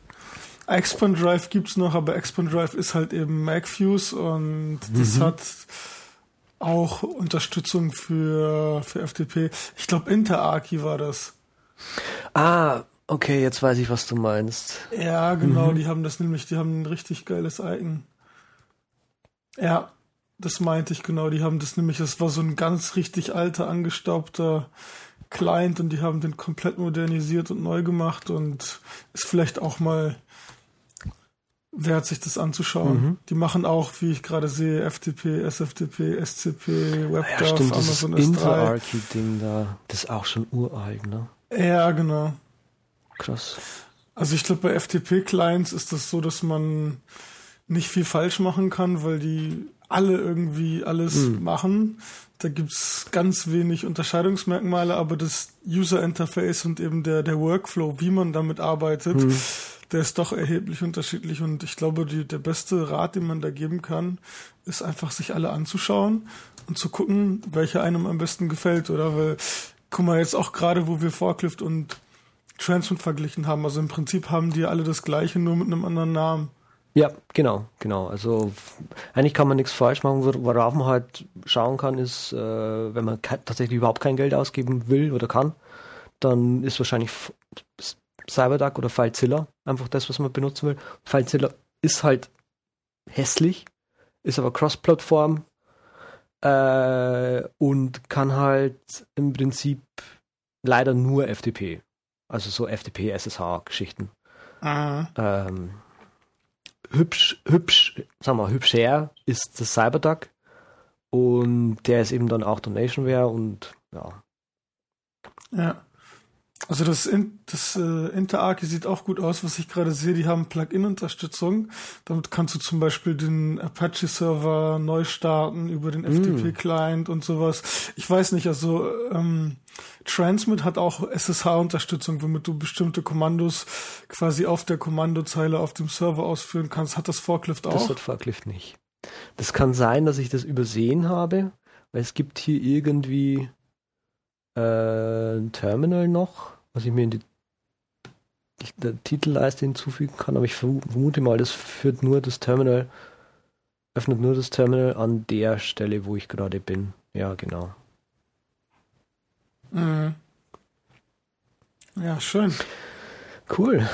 Expand Drive gibt's noch, aber Expand Drive ist halt eben MacFuse und mhm. das hat auch Unterstützung für, für FTP. Ich glaube, InterArchi war das. Ah, okay, jetzt weiß ich, was du meinst. Ja, genau, mhm. die haben das nämlich, die haben ein richtig geiles Icon. Ja, das meinte ich genau, die haben das nämlich, das war so ein ganz richtig alter, angestaubter Client und die haben den komplett modernisiert und neu gemacht und ist vielleicht auch mal wert, sich das anzuschauen. Mhm. Die machen auch, wie ich gerade sehe, FTP, SFTP, SCP, WebDAV, ja, stimmt, Amazon das Inter-Archi-Ding da, das ist auch schon uralt, ne? Ja, genau. Krass. Also ich glaube, bei FTP-Clients ist das so, dass man nicht viel falsch machen kann, weil die alle irgendwie alles mhm. machen. Da gibt's ganz wenig Unterscheidungsmerkmale, aber das User Interface und eben der, der Workflow, wie man damit arbeitet, mhm der ist doch erheblich unterschiedlich und ich glaube, die, der beste Rat, den man da geben kann, ist einfach sich alle anzuschauen und zu gucken, welcher einem am besten gefällt, oder? Weil, guck mal, jetzt auch gerade, wo wir Forklift und Transmit verglichen haben, also im Prinzip haben die alle das gleiche, nur mit einem anderen Namen. Ja, genau, genau. Also eigentlich kann man nichts falsch machen. Worauf man halt schauen kann, ist, äh, wenn man tatsächlich überhaupt kein Geld ausgeben will oder kann, dann ist wahrscheinlich Cyberduck oder FileZilla, einfach das, was man benutzen will. FileZilla ist halt hässlich, ist aber Cross-Plattform äh, und kann halt im Prinzip leider nur FTP, also so FTP, SSH-Geschichten. Ähm, hübsch, hübsch, sagen wir, hübscher ist das Cyberduck und der ist eben dann auch Donationware und ja. Ja. Also das, In das äh, Interarchi sieht auch gut aus, was ich gerade sehe. Die haben Plugin-Unterstützung. Damit kannst du zum Beispiel den Apache-Server neu starten über den mm. FTP-Client und sowas. Ich weiß nicht, also ähm, Transmit hat auch SSH-Unterstützung, womit du bestimmte Kommandos quasi auf der Kommandozeile auf dem Server ausführen kannst. Hat das Forklift auch? Das hat Forklift nicht. Das kann sein, dass ich das übersehen habe, weil es gibt hier irgendwie äh, ein Terminal noch, was ich mir in die der Titelleiste hinzufügen kann, aber ich vermute mal, das führt nur das Terminal, öffnet nur das Terminal an der Stelle, wo ich gerade bin. Ja, genau. Mhm. Ja, schön. Cool.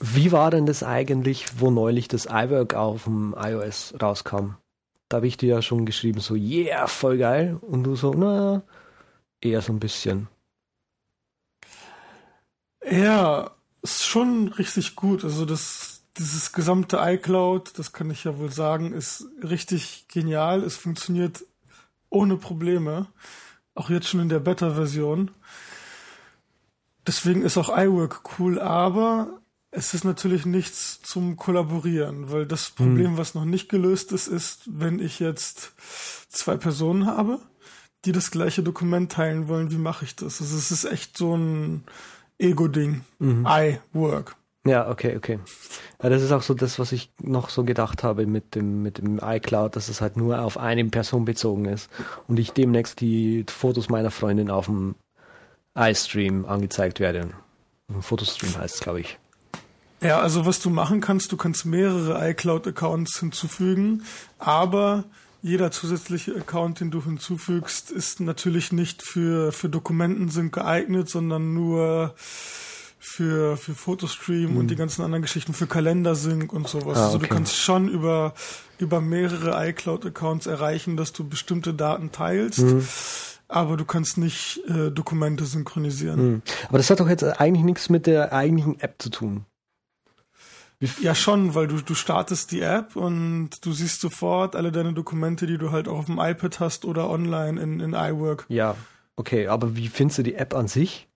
Wie war denn das eigentlich, wo neulich das iWork auf dem iOS rauskam? Da habe ich dir ja schon geschrieben, so, yeah, voll geil. Und du so, na, eher so ein bisschen. Ja, ist schon richtig gut. Also das, dieses gesamte iCloud, das kann ich ja wohl sagen, ist richtig genial. Es funktioniert ohne Probleme. Auch jetzt schon in der Beta-Version. Deswegen ist auch iWork cool, aber es ist natürlich nichts zum Kollaborieren, weil das Problem, hm. was noch nicht gelöst ist, ist, wenn ich jetzt zwei Personen habe, die das gleiche Dokument teilen wollen, wie mache ich das? Also es ist echt so ein Ego-Ding. Mhm. I-Work. Ja, okay, okay. Ja, das ist auch so das, was ich noch so gedacht habe mit dem, mit dem iCloud, dass es halt nur auf eine Person bezogen ist und ich demnächst die Fotos meiner Freundin auf dem iStream angezeigt werde. Fotostream heißt es, glaube ich. Ja, also was du machen kannst, du kannst mehrere iCloud-Accounts hinzufügen, aber jeder zusätzliche Account, den du hinzufügst, ist natürlich nicht für, für Dokumentensync geeignet, sondern nur für, für Fotostream hm. und die ganzen anderen Geschichten, für Kalendersync und sowas. Ah, okay. Also du kannst schon über, über mehrere iCloud-Accounts erreichen, dass du bestimmte Daten teilst. Hm aber du kannst nicht äh, Dokumente synchronisieren. Hm. Aber das hat doch jetzt eigentlich nichts mit der eigentlichen App zu tun. Ja, schon, weil du, du startest die App und du siehst sofort alle deine Dokumente, die du halt auch auf dem iPad hast oder online in, in iWork. Ja, okay, aber wie findest du die App an sich?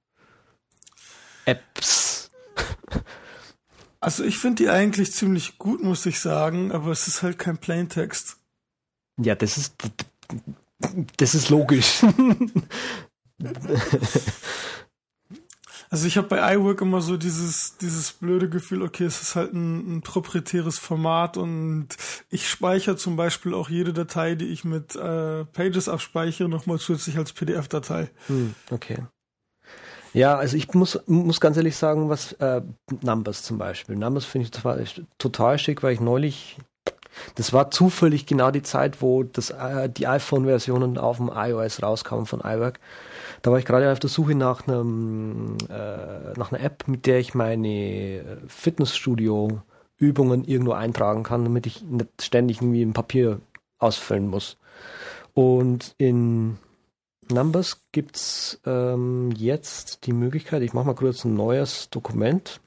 Apps. Also ich finde die eigentlich ziemlich gut, muss ich sagen, aber es ist halt kein Plaintext. Ja, das ist das ist logisch. Also ich habe bei iWork immer so dieses, dieses blöde Gefühl, okay, es ist halt ein, ein proprietäres Format und ich speichere zum Beispiel auch jede Datei, die ich mit äh, Pages abspeichere, nochmal zusätzlich als PDF-Datei. Hm, okay. Ja, also ich muss, muss ganz ehrlich sagen, was äh, Numbers zum Beispiel. Numbers finde ich total, total schick, weil ich neulich das war zufällig genau die Zeit, wo das, äh, die iPhone-Versionen auf dem iOS rauskamen von iWork. Da war ich gerade auf der Suche nach, einem, äh, nach einer App, mit der ich meine Fitnessstudio-Übungen irgendwo eintragen kann, damit ich nicht ständig irgendwie ein Papier ausfüllen muss. Und in Numbers gibt's ähm, jetzt die Möglichkeit, ich mache mal kurz ein neues Dokument.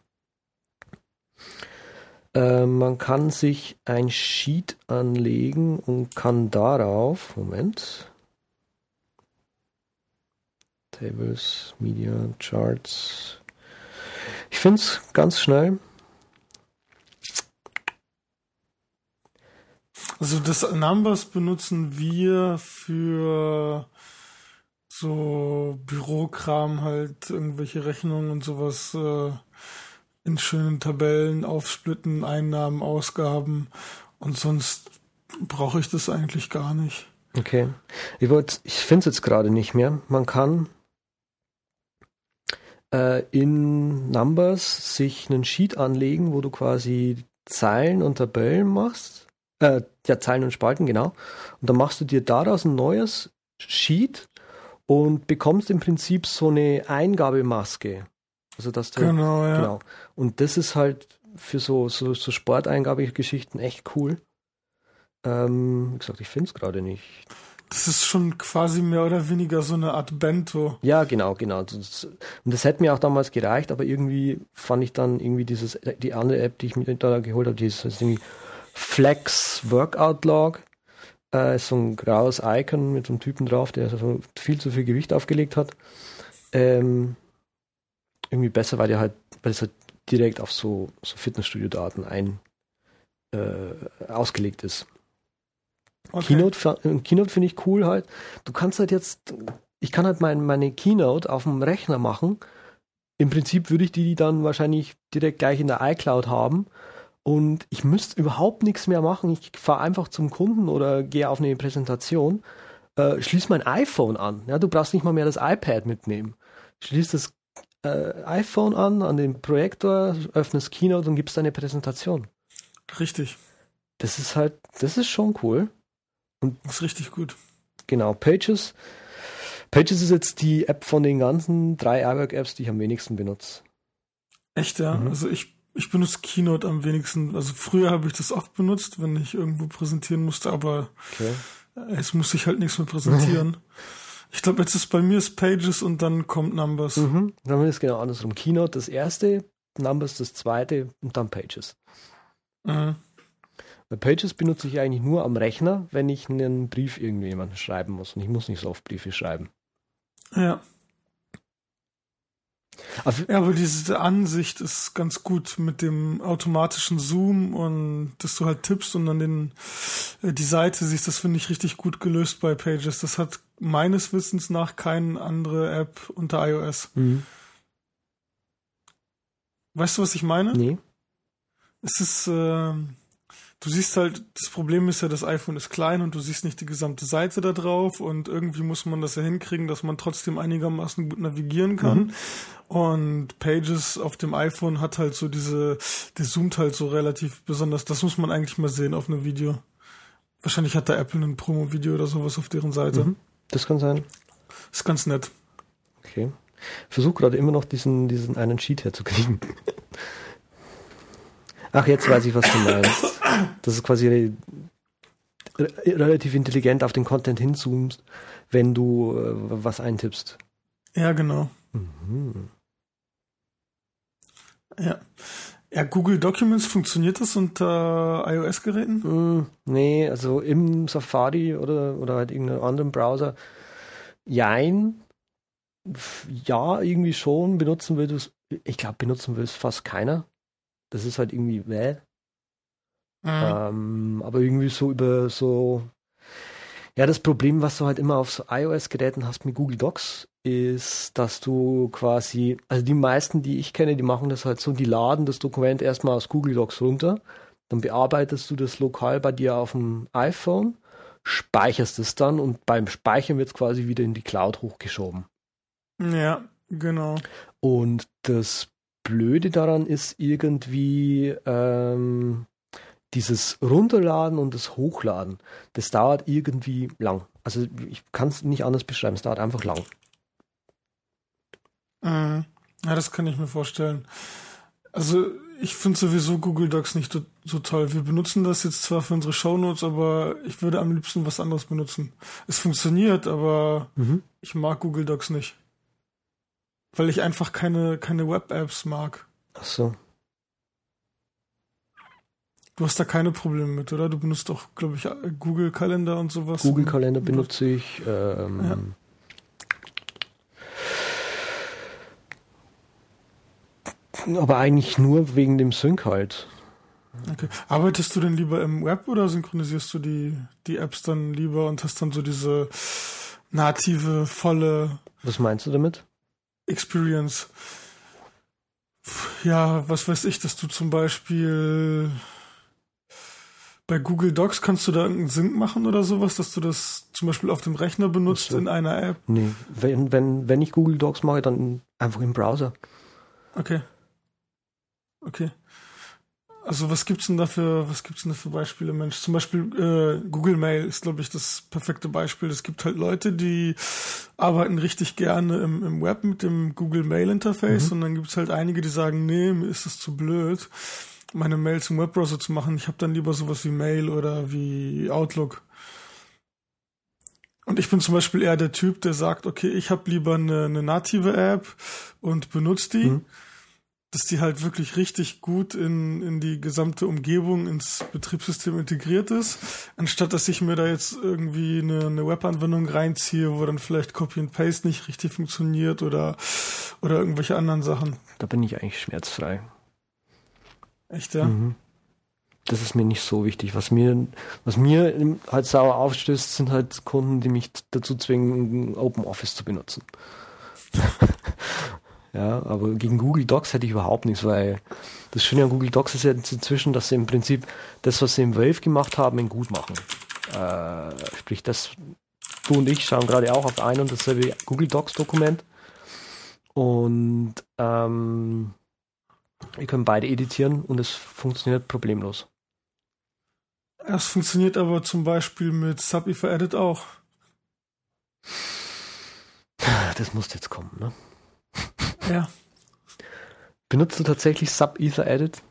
Äh, man kann sich ein Sheet anlegen und kann darauf, Moment, Tables, Media, Charts. Ich finde es ganz schnell. Also das Numbers benutzen wir für so Bürokram halt, irgendwelche Rechnungen und sowas äh, in schönen Tabellen aufsplitten, Einnahmen, Ausgaben und sonst brauche ich das eigentlich gar nicht. Okay. Ich, ich finde es jetzt gerade nicht mehr. Man kann äh, in Numbers sich einen Sheet anlegen, wo du quasi Zeilen und Tabellen machst. Äh, ja, Zeilen und Spalten, genau. Und dann machst du dir daraus ein neues Sheet und bekommst im Prinzip so eine Eingabemaske. Also dass du, genau, ja. genau. Und das ist halt für so, so, so Sporteingabegeschichten echt cool. Ähm, wie gesagt, ich finde es gerade nicht. Das ist schon quasi mehr oder weniger so eine Art Bento. Ja, genau, genau. und das hätte mir auch damals gereicht, aber irgendwie fand ich dann irgendwie dieses, die andere App, die ich mir da geholt habe, dieses irgendwie Flex Workout Log. Äh, ist so ein graues Icon mit so einem Typen drauf, der so viel zu viel Gewicht aufgelegt hat. Ähm, irgendwie besser, weil der halt, weil es halt direkt auf so, so Fitnessstudio-Daten ein äh, ausgelegt ist. Okay. Keynote, äh, Keynote finde ich cool halt. Du kannst halt jetzt, ich kann halt mein, meine Keynote auf dem Rechner machen. Im Prinzip würde ich die dann wahrscheinlich direkt gleich in der iCloud haben und ich müsste überhaupt nichts mehr machen. Ich fahre einfach zum Kunden oder gehe auf eine Präsentation, äh, schließe mein iPhone an. Ja, du brauchst nicht mal mehr das iPad mitnehmen. Schließ das äh, iPhone an, an den Projektor, öffnest Keynote und gibst deine Präsentation. Richtig. Das ist halt, das ist schon cool. Und das ist richtig gut. Genau, Pages. Pages ist jetzt die App von den ganzen drei iWork-Apps, die ich am wenigsten benutze. Echt, ja? Mhm. Also ich ich benutze Keynote am wenigsten. Also früher habe ich das oft benutzt, wenn ich irgendwo präsentieren musste, aber okay. jetzt muss ich halt nichts mehr präsentieren. ich glaube, jetzt ist bei mir ist Pages und dann kommt Numbers. Mhm. Dann ist es genau andersrum. Keynote das erste, Numbers das zweite und dann Pages. Mhm. Bei Pages benutze ich eigentlich nur am Rechner, wenn ich einen Brief irgendjemandem schreiben muss. Und ich muss nicht so oft Briefe schreiben. Ja. Ja, aber diese Ansicht ist ganz gut mit dem automatischen Zoom und dass du halt tippst und dann den, äh, die Seite siehst. Das finde ich richtig gut gelöst bei Pages. Das hat meines Wissens nach keine andere App unter iOS. Mhm. Weißt du, was ich meine? Nee. Es ist, äh, du siehst halt, das Problem ist ja, das iPhone ist klein und du siehst nicht die gesamte Seite da drauf und irgendwie muss man das ja hinkriegen, dass man trotzdem einigermaßen gut navigieren kann. Mhm. Und Pages auf dem iPhone hat halt so diese, der zoomt halt so relativ besonders. Das muss man eigentlich mal sehen auf einem Video. Wahrscheinlich hat da Apple ein Promo-Video oder sowas auf deren Seite. Mhm. Das kann sein. Ist ganz nett. Okay. Versuch gerade immer noch diesen, diesen einen Sheet herzukriegen. Ach, jetzt weiß ich, was du meinst dass es quasi re relativ intelligent auf den Content hinzoomst, wenn du äh, was eintippst. Ja, genau. Mhm. Ja. Ja, Google Documents, funktioniert das unter iOS-Geräten? Mm, nee, also im Safari oder, oder halt irgendeinem anderen Browser. Jein. Ja, irgendwie schon. Benutzen will es, ich glaube, benutzen will es fast keiner. Das ist halt irgendwie, well. Mhm. Ähm, aber irgendwie so über so. Ja, das Problem, was du halt immer auf so iOS-Geräten hast mit Google Docs, ist, dass du quasi, also die meisten, die ich kenne, die machen das halt so, die laden das Dokument erstmal aus Google Docs runter, dann bearbeitest du das lokal bei dir auf dem iPhone, speicherst es dann und beim Speichern wird es quasi wieder in die Cloud hochgeschoben. Ja, genau. Und das Blöde daran ist irgendwie, ähm, dieses Runterladen und das Hochladen, das dauert irgendwie lang. Also ich kann es nicht anders beschreiben, es dauert einfach lang. Mhm. Ja, das kann ich mir vorstellen. Also ich finde sowieso Google Docs nicht so, so, toll. Wir benutzen das jetzt zwar für unsere Shownotes, aber ich würde am liebsten was anderes benutzen. Es funktioniert, aber mhm. ich mag Google Docs nicht. Weil ich einfach keine, keine Web-Apps mag. Ach so. Du hast da keine Probleme mit, oder? Du benutzt auch, glaube ich, Google Kalender und sowas. Google Kalender benutze ich. Ähm, ja. Aber eigentlich nur wegen dem Sync halt. Okay. Arbeitest du denn lieber im Web oder synchronisierst du die, die Apps dann lieber und hast dann so diese native, volle. Was meinst du damit? Experience. Ja, was weiß ich, dass du zum Beispiel bei Google Docs kannst du da irgendeinen Sync machen oder sowas, dass du das zum Beispiel auf dem Rechner benutzt so. in einer App? Nee, wenn, wenn, wenn ich Google Docs mache, dann einfach im Browser. Okay. Okay. Also was gibt's denn da für, was gibt's denn da für Beispiele, Mensch? Zum Beispiel äh, Google Mail ist, glaube ich, das perfekte Beispiel. Es gibt halt Leute, die arbeiten richtig gerne im, im Web mit dem Google Mail Interface mhm. und dann gibt's halt einige, die sagen, nee, mir ist das zu blöd meine Mails im Webbrowser zu machen. Ich habe dann lieber sowas wie Mail oder wie Outlook. Und ich bin zum Beispiel eher der Typ, der sagt, okay, ich habe lieber eine, eine, native App und benutze die. Mhm. Dass die halt wirklich richtig gut in, in die gesamte Umgebung, ins Betriebssystem integriert ist, anstatt dass ich mir da jetzt irgendwie eine, eine Webanwendung reinziehe, wo dann vielleicht Copy and Paste nicht richtig funktioniert oder, oder irgendwelche anderen Sachen. Da bin ich eigentlich schmerzfrei. Echt, ja? Mhm. Das ist mir nicht so wichtig. Was mir, was mir halt sauer aufstößt, sind halt Kunden, die mich dazu zwingen, Open Office zu benutzen. Ja, aber gegen Google Docs hätte ich überhaupt nichts, weil das Schöne an Google Docs ist ja inzwischen, dass sie im Prinzip das, was sie im Wave gemacht haben, in gut machen. Äh, sprich, das, du und ich schauen gerade auch auf ein und dasselbe Google Docs Dokument und ähm, wir können beide editieren und es funktioniert problemlos. Es funktioniert aber zum Beispiel mit Subether Edit auch. Das muss jetzt kommen, ne? Ja. Benutzt du tatsächlich Sub-Ether Edit?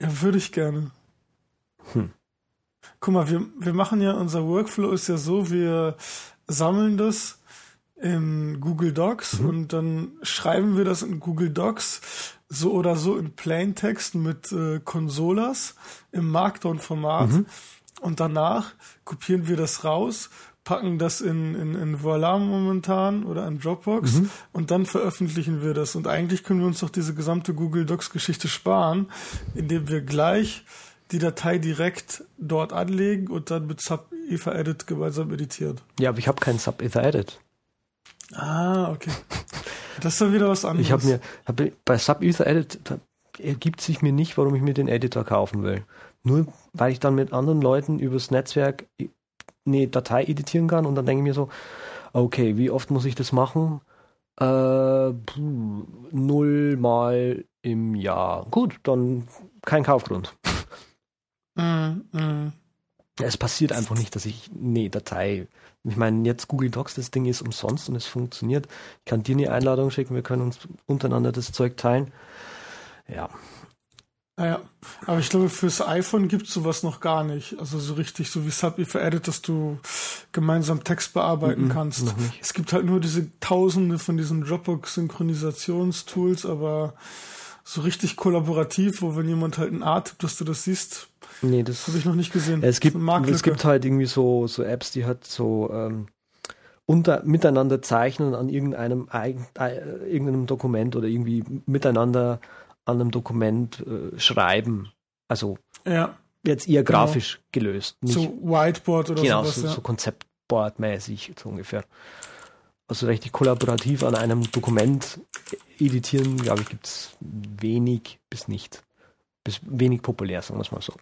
Ja, würde ich gerne. Hm. Guck mal, wir, wir machen ja, unser Workflow ist ja so, wir sammeln das in Google Docs mhm. und dann schreiben wir das in Google Docs so oder so in Plaintext mit äh, Consolas im Markdown-Format mhm. und danach kopieren wir das raus packen das in, in, in Voila momentan oder in Dropbox mhm. und dann veröffentlichen wir das. Und eigentlich können wir uns doch diese gesamte Google Docs Geschichte sparen, indem wir gleich die Datei direkt dort anlegen und dann mit Sub Ether Edit gemeinsam editieren. Ja, aber ich habe keinen Sub Ether Edit. Ah, okay. Das ist dann wieder was anderes. Ich habe mir hab, bei Sub Ether Edit ergibt sich mir nicht, warum ich mir den Editor kaufen will. Nur weil ich dann mit anderen Leuten übers Netzwerk eine Datei editieren kann und dann denke ich mir so, okay, wie oft muss ich das machen? Äh, null mal im Jahr. Gut, dann kein Kaufgrund. Mm, mm. Es passiert einfach nicht, dass ich eine Datei. Ich meine, jetzt Google Docs, das Ding ist umsonst und es funktioniert. Ich kann dir eine Einladung schicken, wir können uns untereinander das Zeug teilen. Ja, naja, aber ich glaube, fürs iPhone gibt es sowas noch gar nicht. Also so richtig, so wie Subway veredit, dass du gemeinsam Text bearbeiten mm -mm, kannst. Es gibt halt nur diese Tausende von diesen Dropbox-Synchronisationstools, aber so richtig kollaborativ, wo wenn jemand halt ein A tippt, dass du das siehst, nee, das habe ich noch nicht gesehen. Es gibt, es gibt halt irgendwie so, so Apps, die halt so ähm, unter, miteinander zeichnen an irgendeinem, äh, irgendeinem Dokument oder irgendwie miteinander an einem Dokument äh, schreiben. Also ja. jetzt eher genau. grafisch genau. gelöst. Nicht, so Whiteboard oder genau, sowas. Genau, so, ja. so Konzeptboard-mäßig so ungefähr. Also richtig kollaborativ an einem Dokument editieren, glaube ich, gibt es wenig bis nicht. Bis wenig populär, sagen wir es mal so.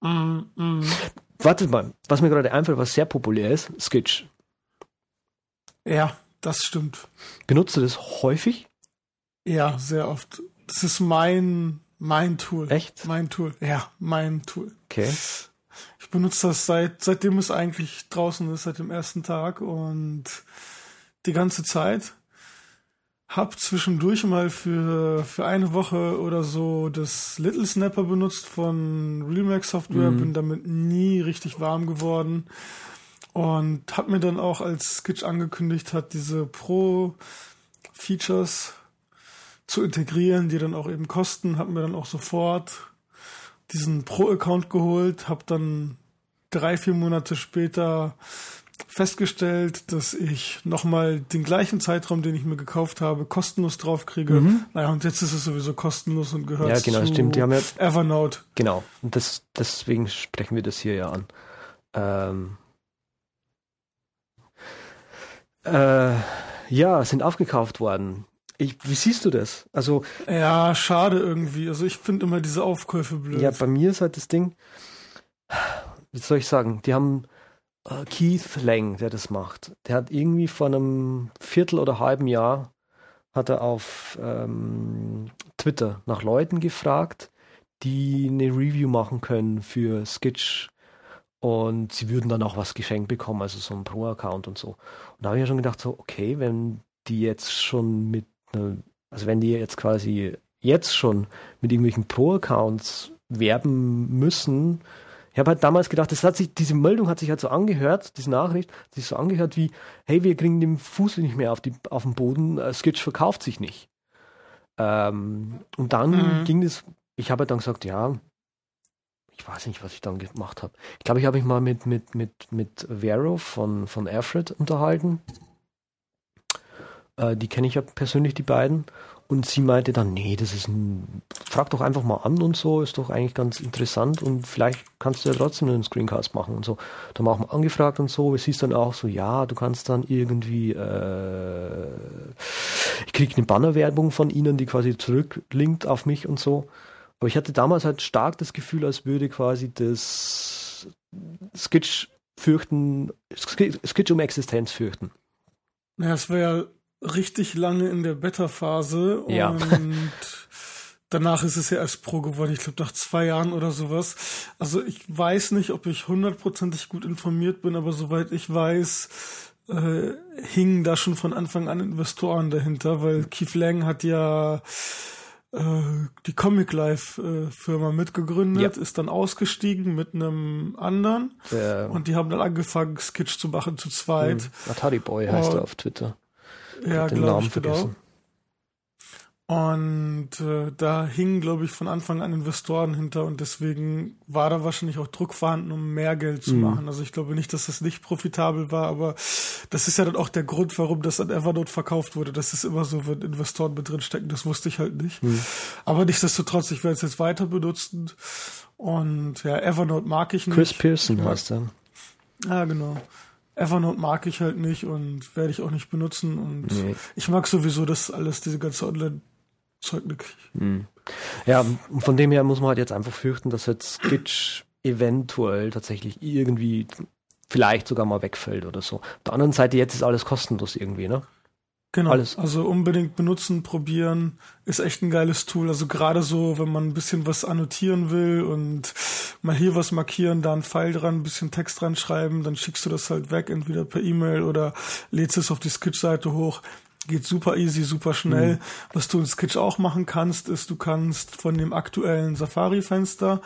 Mm, mm. Wartet mal, was mir gerade einfällt, was sehr populär ist, Sketch. Ja, das stimmt. Benutzt du das häufig? Ja, sehr oft. Das ist mein, mein Tool. Echt? Mein Tool. Ja, mein Tool. Okay. Ich benutze das seit, seitdem es eigentlich draußen ist, seit dem ersten Tag und die ganze Zeit. Hab zwischendurch mal für, für eine Woche oder so das Little Snapper benutzt von Realmax Software, mhm. bin damit nie richtig warm geworden und hab mir dann auch als Skitch angekündigt hat, diese Pro Features zu integrieren, die dann auch eben kosten, habe mir dann auch sofort diesen Pro-Account geholt, habe dann drei, vier Monate später festgestellt, dass ich nochmal den gleichen Zeitraum, den ich mir gekauft habe, kostenlos draufkriege. Mhm. Naja, und jetzt ist es sowieso kostenlos und gehört ja, genau, zu stimmt. Die haben ja, Evernote. Genau, und das, deswegen sprechen wir das hier ja an. Ähm, äh, ja, sind aufgekauft worden. Ich, wie siehst du das? Also ja, schade irgendwie. Also ich finde immer diese Aufkäufe blöd. Ja, bei mir ist halt das Ding. Wie soll ich sagen? Die haben äh, Keith Lang, der das macht. Der hat irgendwie vor einem Viertel oder halben Jahr hat er auf ähm, Twitter nach Leuten gefragt, die eine Review machen können für Skitch und sie würden dann auch was geschenkt bekommen, also so ein Pro-Account und so. Und da habe ich ja schon gedacht, so, okay, wenn die jetzt schon mit also wenn die jetzt quasi jetzt schon mit irgendwelchen Pro-Accounts werben müssen, ich habe halt damals gedacht, das hat sich, diese Meldung hat sich halt so angehört, diese Nachricht, hat sich so angehört wie, hey, wir kriegen den Fuß nicht mehr auf, die, auf den Boden, uh, Skitch verkauft sich nicht. Ähm, und dann mhm. ging es, ich habe dann gesagt, ja, ich weiß nicht, was ich dann gemacht habe. Ich glaube, ich habe mich mal mit, mit, mit, mit Vero von, von Alfred unterhalten. Äh, die kenne ich ja persönlich, die beiden. Und sie meinte dann, nee, das ist ein, frag doch einfach mal an und so, ist doch eigentlich ganz interessant und vielleicht kannst du ja trotzdem einen Screencast machen und so. Da haben wir auch mal angefragt und so, es hieß dann auch so, ja, du kannst dann irgendwie, äh, ich krieg eine Bannerwerbung von ihnen, die quasi zurücklinkt auf mich und so. Aber ich hatte damals halt stark das Gefühl, als würde quasi das Skitch fürchten, Skitch um Existenz fürchten. Ja, es ja richtig lange in der Beta-Phase ja. und danach ist es ja erst Pro geworden. Ich glaube nach zwei Jahren oder sowas. Also ich weiß nicht, ob ich hundertprozentig gut informiert bin, aber soweit ich weiß, äh, hingen da schon von Anfang an Investoren dahinter, weil Keith Lang hat ja äh, die Comic Life äh, Firma mitgegründet, ja. ist dann ausgestiegen mit einem anderen Der, und die haben dann angefangen Sketch zu machen zu zweit. Atari Boy heißt er auf Twitter. Ja, glaube ich, genau. Und äh, da hingen, glaube ich, von Anfang an Investoren hinter und deswegen war da wahrscheinlich auch Druck vorhanden, um mehr Geld zu mhm. machen. Also ich glaube nicht, dass das nicht profitabel war, aber das ist ja dann auch der Grund, warum das an Evernote verkauft wurde. Das ist immer so, wenn Investoren mit drin stecken, das wusste ich halt nicht. Mhm. Aber nichtsdestotrotz, ich werde es jetzt weiter benutzen. Und ja, Evernote mag ich nicht. Chris Pearson heißt er. Ja, genau. Evernote mag ich halt nicht und werde ich auch nicht benutzen. Und nee. ich mag sowieso das alles, diese ganze Online-Zeug nicht. Hm. Ja, von dem her muss man halt jetzt einfach fürchten, dass jetzt Skitch eventuell tatsächlich irgendwie vielleicht sogar mal wegfällt oder so. Auf der anderen Seite, jetzt ist alles kostenlos irgendwie, ne? Genau. Alles. Also unbedingt benutzen, probieren, ist echt ein geiles Tool. Also gerade so, wenn man ein bisschen was annotieren will und mal hier was markieren, da ein Pfeil dran, ein bisschen Text dran schreiben, dann schickst du das halt weg, entweder per E-Mail oder lädst es auf die Sketch-Seite hoch. Geht super easy, super schnell. Mhm. Was du in Sketch auch machen kannst, ist, du kannst von dem aktuellen Safari-Fenster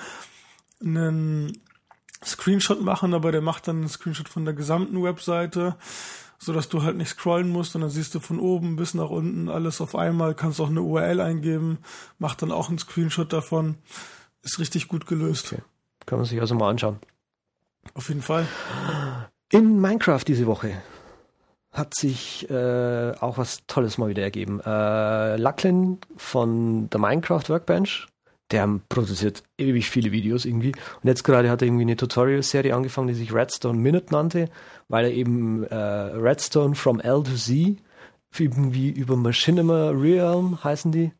einen Screenshot machen, aber der macht dann einen Screenshot von der gesamten Webseite so dass du halt nicht scrollen musst und dann siehst du von oben bis nach unten alles auf einmal, kannst auch eine URL eingeben, macht dann auch einen Screenshot davon. Ist richtig gut gelöst. Okay. Kann man sich also mal anschauen. Auf jeden Fall. In Minecraft diese Woche hat sich äh, auch was Tolles mal wieder ergeben. Äh, Lachlan von der Minecraft Workbench der produziert ewig viele Videos irgendwie. Und jetzt gerade hat er irgendwie eine Tutorial-Serie angefangen, die sich Redstone Minute nannte, weil er eben äh, Redstone from L to Z irgendwie über Machinima Realm heißen die.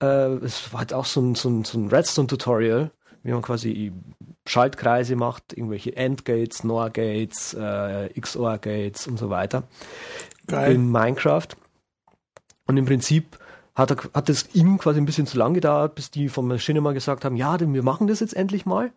Äh, es war halt auch so ein, so ein, so ein Redstone-Tutorial, wie man quasi Schaltkreise macht, irgendwelche Endgates, NOR-Gates, äh, XOR-Gates und so weiter. Geil. In Minecraft. Und im Prinzip hat, er, hat es ihm quasi ein bisschen zu lang gedauert, bis die vom Maschine gesagt haben, ja, denn wir machen das jetzt endlich mal.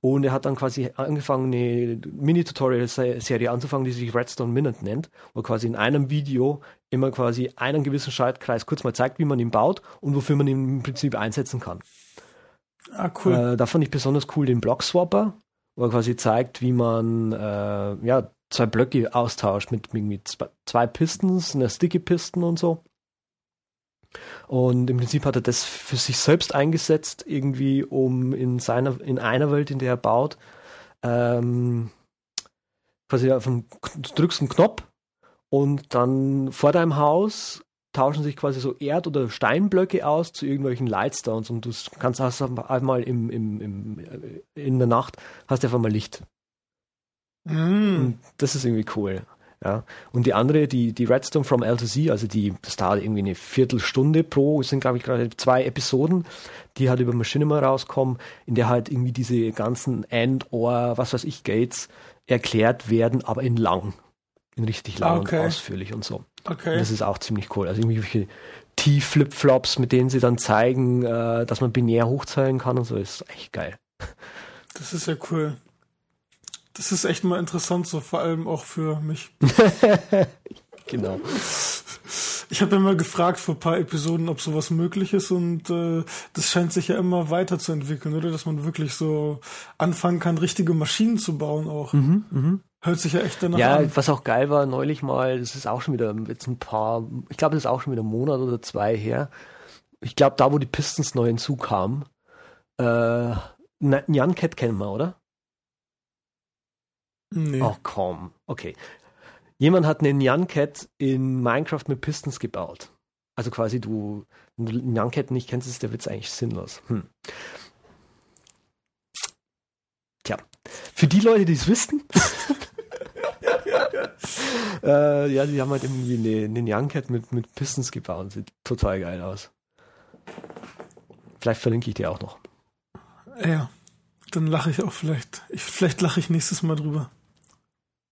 Und er hat dann quasi angefangen, eine Mini-Tutorial-Serie anzufangen, die sich Redstone Minute nennt, wo quasi in einem Video immer quasi einen gewissen Schaltkreis kurz mal zeigt, wie man ihn baut und wofür man ihn im Prinzip einsetzen kann. Ah, cool. Äh, da fand ich besonders cool den Block-Swapper, wo er quasi zeigt, wie man äh, ja, zwei Blöcke austauscht mit, mit zwei Pistons, einer Sticky-Piston und so. Und im Prinzip hat er das für sich selbst eingesetzt, irgendwie, um in seiner, in einer Welt, in der er baut, ähm, quasi auf einen, du drückst einen Knopf und dann vor deinem Haus tauschen sich quasi so Erd- oder Steinblöcke aus zu irgendwelchen Lightstones und du kannst hast einmal im, im, im, in der Nacht hast du einfach mal Licht. Mm. das ist irgendwie cool. Ja. Und die andere, die, die Redstone from L to Z, also die, das dauert irgendwie eine Viertelstunde pro, sind glaube ich gerade zwei Episoden, die halt über Machinima rauskommen, in der halt irgendwie diese ganzen End, Or, was weiß ich, Gates erklärt werden, aber in lang. In richtig lang okay. und ausführlich und so. Okay. Und das ist auch ziemlich cool. Also irgendwelche T-Flip-Flops, mit denen sie dann zeigen, äh, dass man binär hochzählen kann und so, ist echt geil. Das ist ja cool. Das ist echt mal interessant, so vor allem auch für mich. genau. Ich habe immer gefragt vor ein paar Episoden, ob sowas möglich ist und äh, das scheint sich ja immer weiterzuentwickeln, oder? Dass man wirklich so anfangen kann, richtige Maschinen zu bauen auch. Mhm, mh. Hört sich ja echt danach ja, an. Ja, was auch geil war, neulich mal, das ist auch schon wieder jetzt ein paar, ich glaube, das ist auch schon wieder ein Monat oder zwei her, ich glaube, da, wo die Pistons neu hinzukamen, äh, Nyan Cat kennen wir, oder? Nee. Oh, komm. Okay. Jemand hat einen Nyan Cat in Minecraft mit Pistons gebaut. Also quasi du, wenn du Nyan Cat nicht kennst, ist der Witz eigentlich sinnlos. Hm. Tja, für die Leute, die es wissen, äh, ja, die haben halt irgendwie eine, eine Young Cat mit, mit Pistons gebaut. Sieht total geil aus. Vielleicht verlinke ich dir auch noch. Ja, dann lache ich auch vielleicht. Ich, vielleicht lache ich nächstes Mal drüber.